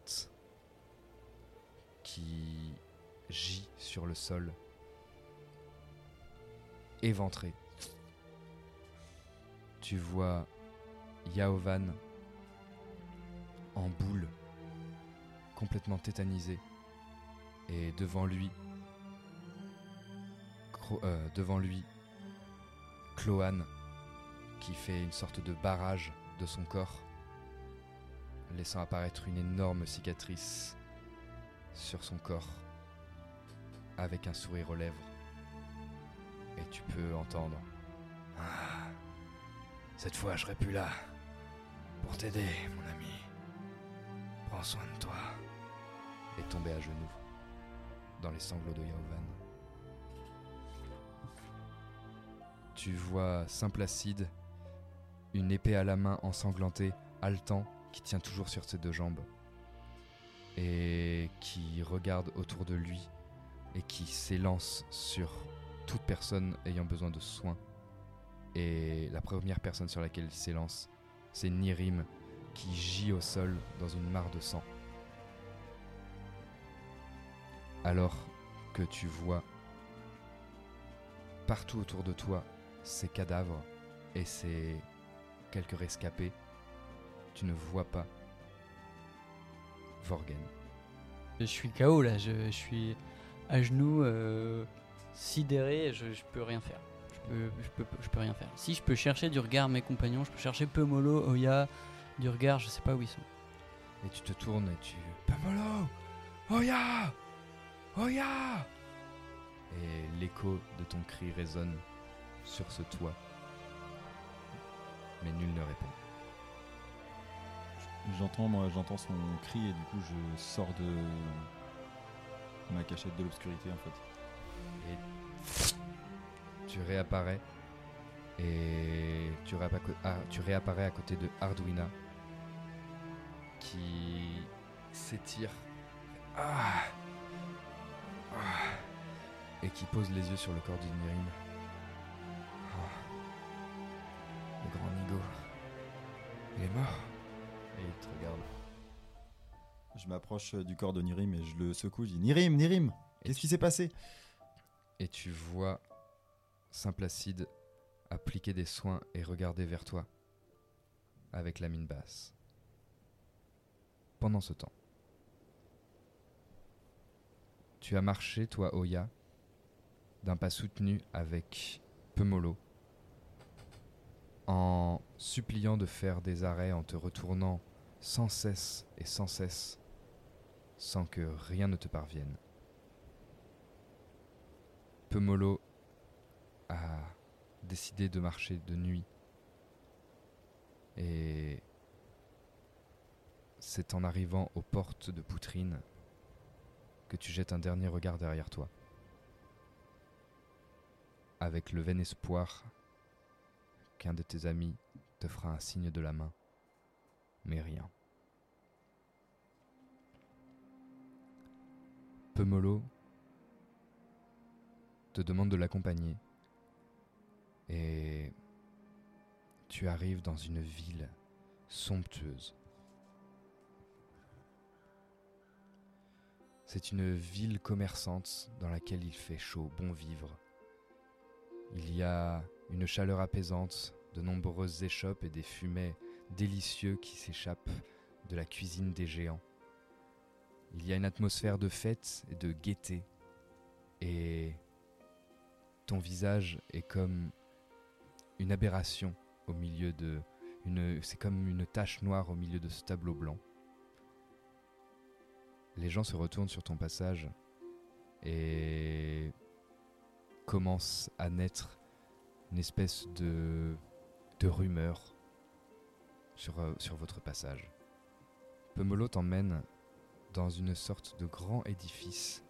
qui gît sur le sol, éventré. Tu vois Yaovan en boule, complètement tétanisé, et devant lui, euh, devant lui, Cloane qui fait une sorte de barrage de son corps, laissant apparaître une énorme cicatrice sur son corps, avec un sourire aux lèvres. Tu peux entendre Ah, Cette fois, je serai plus là pour t'aider, mon ami. Prends soin de toi. Et tomber à genoux dans les sanglots de Yaovan. Tu vois Saint Placide, une épée à la main ensanglantée, haletant, qui tient toujours sur ses deux jambes. Et qui regarde autour de lui et qui s'élance sur toute personne ayant besoin de soins. Et la première personne sur laquelle il s'élance, c'est Nirim qui gît au sol dans une mare de sang. Alors que tu vois partout autour de toi ces cadavres et ces quelques rescapés, tu ne vois pas Vorgen. Je suis KO là, je, suis à genoux, euh, sidéré, je, je peux rien faire. Je peux, je, peux, je peux rien faire. Si je peux chercher du regard mes compagnons, je peux chercher Pemolo, Oya, du regard, je sais pas où ils sont. Et tu te tournes et tu... Pamolo Oya Oya Et l'écho de ton cri résonne sur ce toit. Mais nul ne répond. J'entends moi, j'entends son cri et du coup je sors de ma cachette de l'obscurité en fait. Et tu réapparais et tu, réappa- ah, tu réapparais à côté de Arduina qui s'étire Ah Ah et qui pose les yeux sur le corps d'Unirim. Ah. Le grand Nigo. Il est mort. Et il te regarde. Je m'approche euh, du corps de Nirim et je le secoue, je dis Nirim, Nirim, qu'est-ce qui s'est passé? Et tu vois Saint-Placide appliquer des soins et regarder vers toi avec la mine basse. Pendant ce temps, tu as marché, toi, Oya, d'un pas soutenu avec Pemolo, en suppliant de faire des arrêts, en te retournant sans cesse et sans cesse, sans que rien ne te parvienne. Pemolo a décidé de marcher de nuit. Et c'est en arrivant aux portes de Poutrine que tu jettes un dernier regard derrière toi. Avec le vain espoir qu'un de tes amis te fera un signe de la main, mais rien. Pemolo te demande de l'accompagner et tu arrives dans une ville somptueuse. C'est une ville commerçante dans laquelle il fait chaud, bon vivre. Il y a une chaleur apaisante, de nombreuses échoppes et des fumets délicieux qui s'échappent de la cuisine des géants. Il y a une atmosphère de fête et de gaieté. Et ton visage est comme une aberration au milieu de c'est comme une tache noire au milieu de ce tableau blanc. Les gens se retournent sur ton passage et commence à naître une espèce de, de rumeur sur, euh, sur votre passage. Pemolo t'emmène dans une sorte de grand édifice,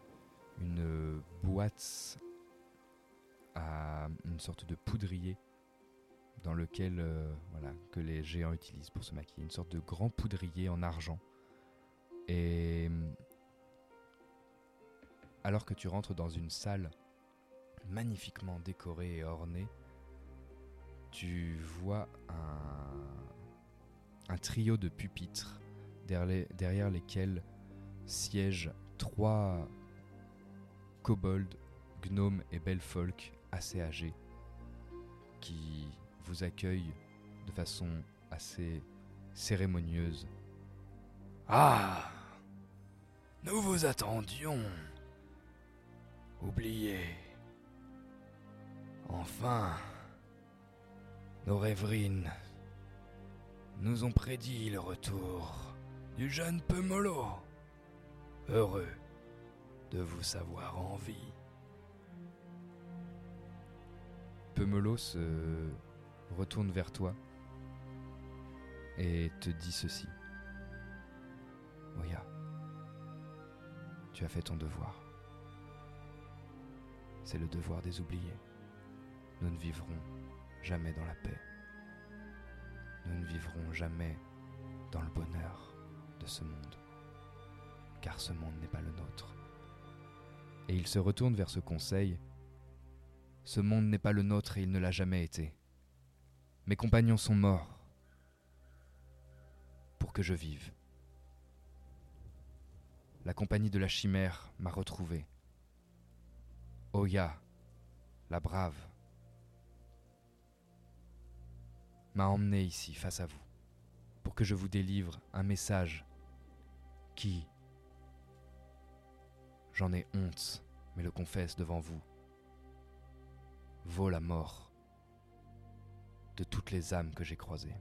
une boîte à une sorte de poudrier dans lequel euh, voilà que les géants utilisent pour se maquiller, une sorte de grand poudrier en argent. Et alors que tu rentres dans une salle magnifiquement décorée et ornée, tu vois un, trio de pupitres derrière lesquels siègent trois kobolds, gnomes et belles folk assez âgés qui vous accueillent de façon assez cérémonieuse. Ah Nous vous attendions. Oubliez. Enfin, nos rêverines nous ont prédit le retour du jeune Pemolo. Heureux de vous savoir en vie. Pemelo se retourne vers toi et te dit ceci. Oya, tu as fait ton devoir. C'est le devoir des oubliés. Nous ne vivrons jamais dans la paix. Nous ne vivrons jamais dans le bonheur de ce monde. Car ce monde n'est pas le nôtre. Et il se retourne vers ce conseil ce monde n'est pas le nôtre et il ne l'a jamais été. Mes compagnons sont morts pour que je vive. La compagnie de la chimère m'a retrouvé. Oya, la brave, m'a emmené ici face à vous pour que je vous délivre un message qui, j'en ai honte, mais le confesse devant vous, vaut la mort de toutes les âmes que j'ai croisées.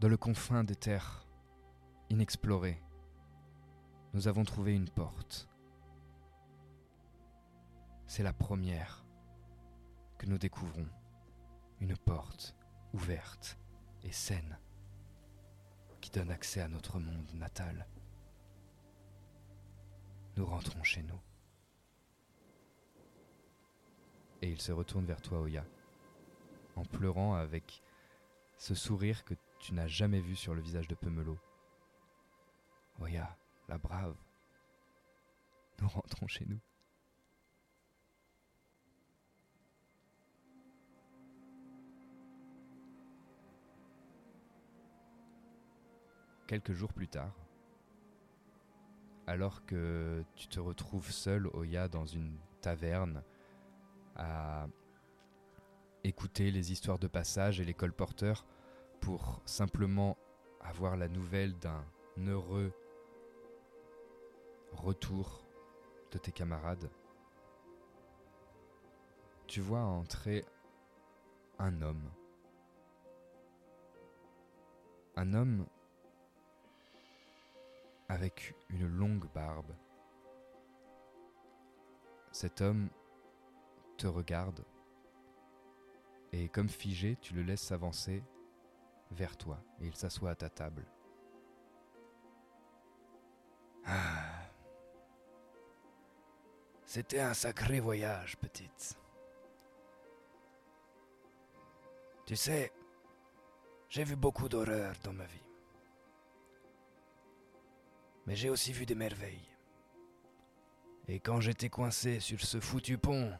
Dans le confin des terres inexplorées, nous avons trouvé une porte. C'est la première que nous découvrons. Une porte ouverte et saine qui donne accès à notre monde natal. Nous rentrons chez nous. Et il se retourne vers toi, Oya, en pleurant avec ce sourire que tu n'as jamais vu sur le visage de Pemelo. Oya, la brave, nous rentrons chez nous. Quelques jours plus tard, alors que tu te retrouves seul, Oya, dans une taverne, à écouter les histoires de passage et les colporteurs pour simplement avoir la nouvelle d'un heureux retour de tes camarades, tu vois entrer un homme. Un homme avec une longue barbe. Cet homme te regarde et comme figé, tu le laisses s'avancer vers toi et il s'assoit à ta table. Ah. C'était un sacré voyage, petite. Tu sais, j'ai vu beaucoup d'horreurs dans ma vie. Mais j'ai aussi vu des merveilles. Et quand j'étais coincé sur ce foutu pont,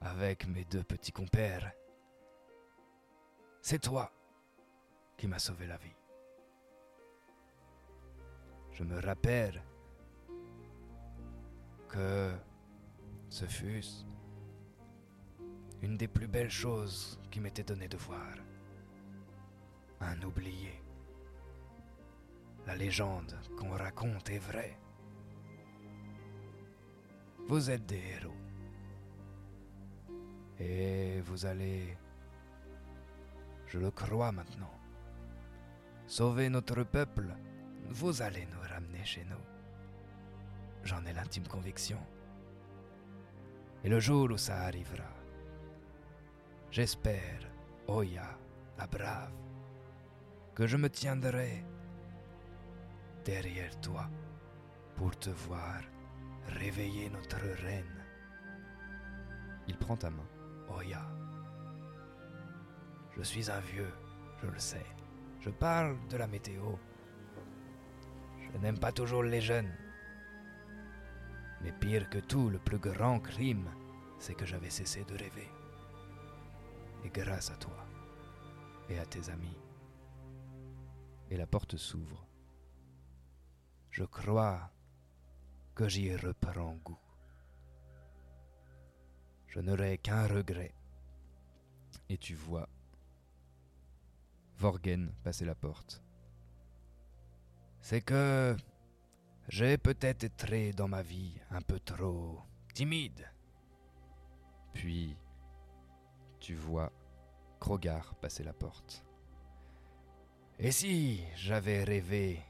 avec mes deux petits compères, c'est toi qui m'as sauvé la vie. Je me rappelle que ce fut une des plus belles choses qui m'était donné de voir. Un oublié. La légende qu'on raconte est vraie. Vous êtes des héros. Et vous allez, je le crois maintenant, sauver notre peuple. Vous allez nous ramener chez nous. J'en ai l'intime conviction. Et le jour où ça arrivera, j'espère, Oya, la brave, que je me tiendrai derrière toi pour te voir réveiller notre reine. Il prend ta main. Oya, je suis un vieux, je le sais. Je parle de la météo. Je n'aime pas toujours les jeunes. Mais pire que tout, le plus grand crime, c'est que j'avais cessé de rêver. Et grâce à toi et à tes amis. Et la porte s'ouvre. Je crois que j'y reprends goût. Je n'aurai qu'un regret. Et tu vois Vorgen passer la porte. C'est que j'ai peut-être été dans ma vie un peu trop timide. Puis tu vois Krogar passer la porte. Et si j'avais rêvé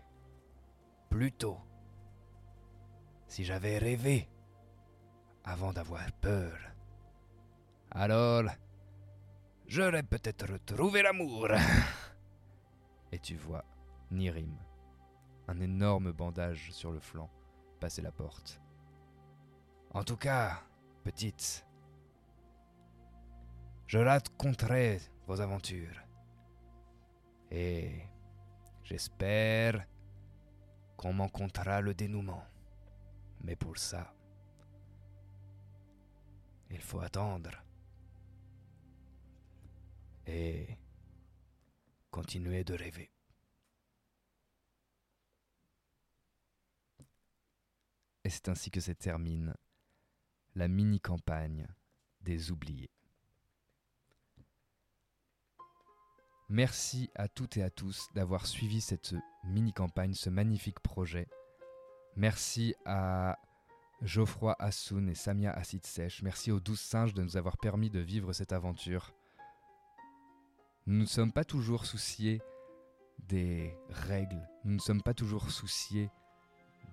plus tôt Si j'avais rêvé avant d'avoir peur alors j'aurais peut-être retrouvé l'amour. Et tu vois Nirim, un énorme bandage sur le flanc, passer la porte. En tout cas, petite, je raconterai vos aventures. Et j'espère qu'on m'en le dénouement. Mais pour ça, il faut attendre. Et continuer de rêver. Et c'est ainsi que se termine la mini-campagne des oubliés. Merci à toutes et à tous d'avoir suivi cette mini-campagne, ce magnifique projet. Merci à Geoffroy Assoun et Samia Acid Sèche. Merci aux douze singes de nous avoir permis de vivre cette aventure. Nous ne sommes pas toujours souciés des règles, nous ne sommes pas toujours souciés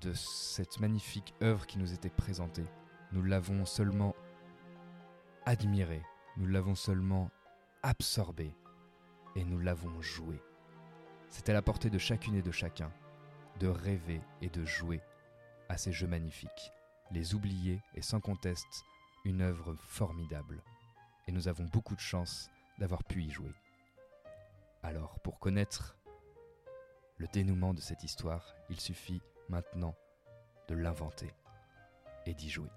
de cette magnifique œuvre qui nous était présentée. Nous l'avons seulement admirée, nous l'avons seulement absorbée et nous l'avons jouée. C'est à la portée de chacune et de chacun de rêver et de jouer à ces jeux magnifiques. Les oublier est sans conteste une œuvre formidable. Et nous avons beaucoup de chance d'avoir pu y jouer. Alors, pour connaître le dénouement de cette histoire, il suffit maintenant de l'inventer et d'y jouer.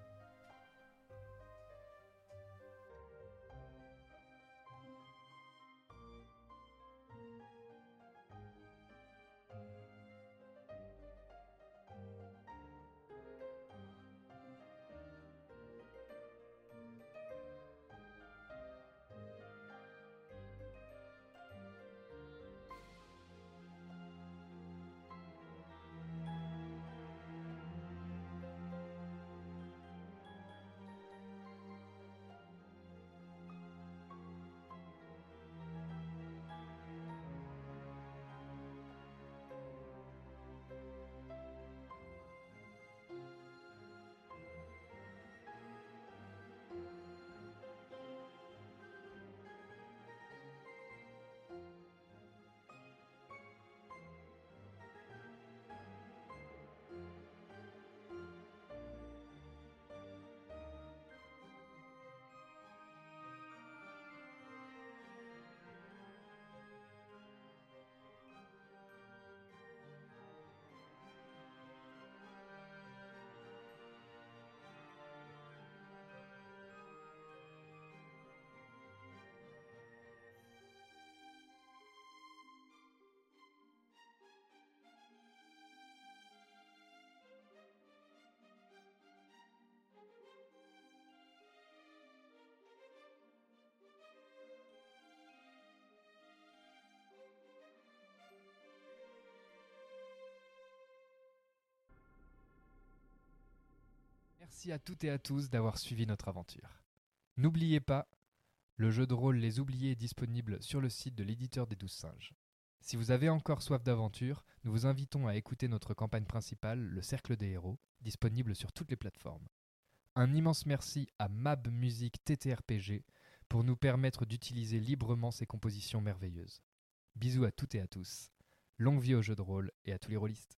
Merci à toutes et à tous d'avoir suivi notre aventure. N'oubliez pas, le jeu de rôle Les Oubliés est disponible sur le site de l'éditeur des Douze Singes. Si vous avez encore soif d'aventure, nous vous invitons à écouter notre campagne principale, Le Cercle des Héros, disponible sur toutes les plateformes. Un immense merci à Mab Music TTRPG pour nous permettre d'utiliser librement ces compositions merveilleuses. Bisous à toutes et à tous. Longue vie au jeu de rôle et à tous les rôlistes.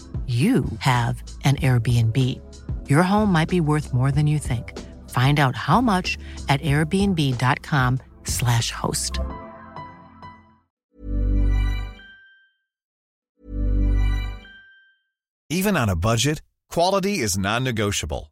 you have an Airbnb. Your home might be worth more than you think. Find out how much at airbnb.com/slash host. Even on a budget, quality is non-negotiable.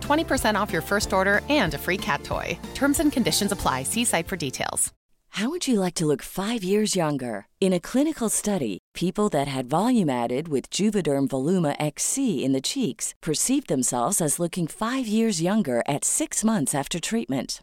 20% off your first order and a free cat toy. Terms and conditions apply. See site for details. How would you like to look five years younger? In a clinical study, people that had volume added with Juvederm Voluma XC in the cheeks perceived themselves as looking five years younger at six months after treatment.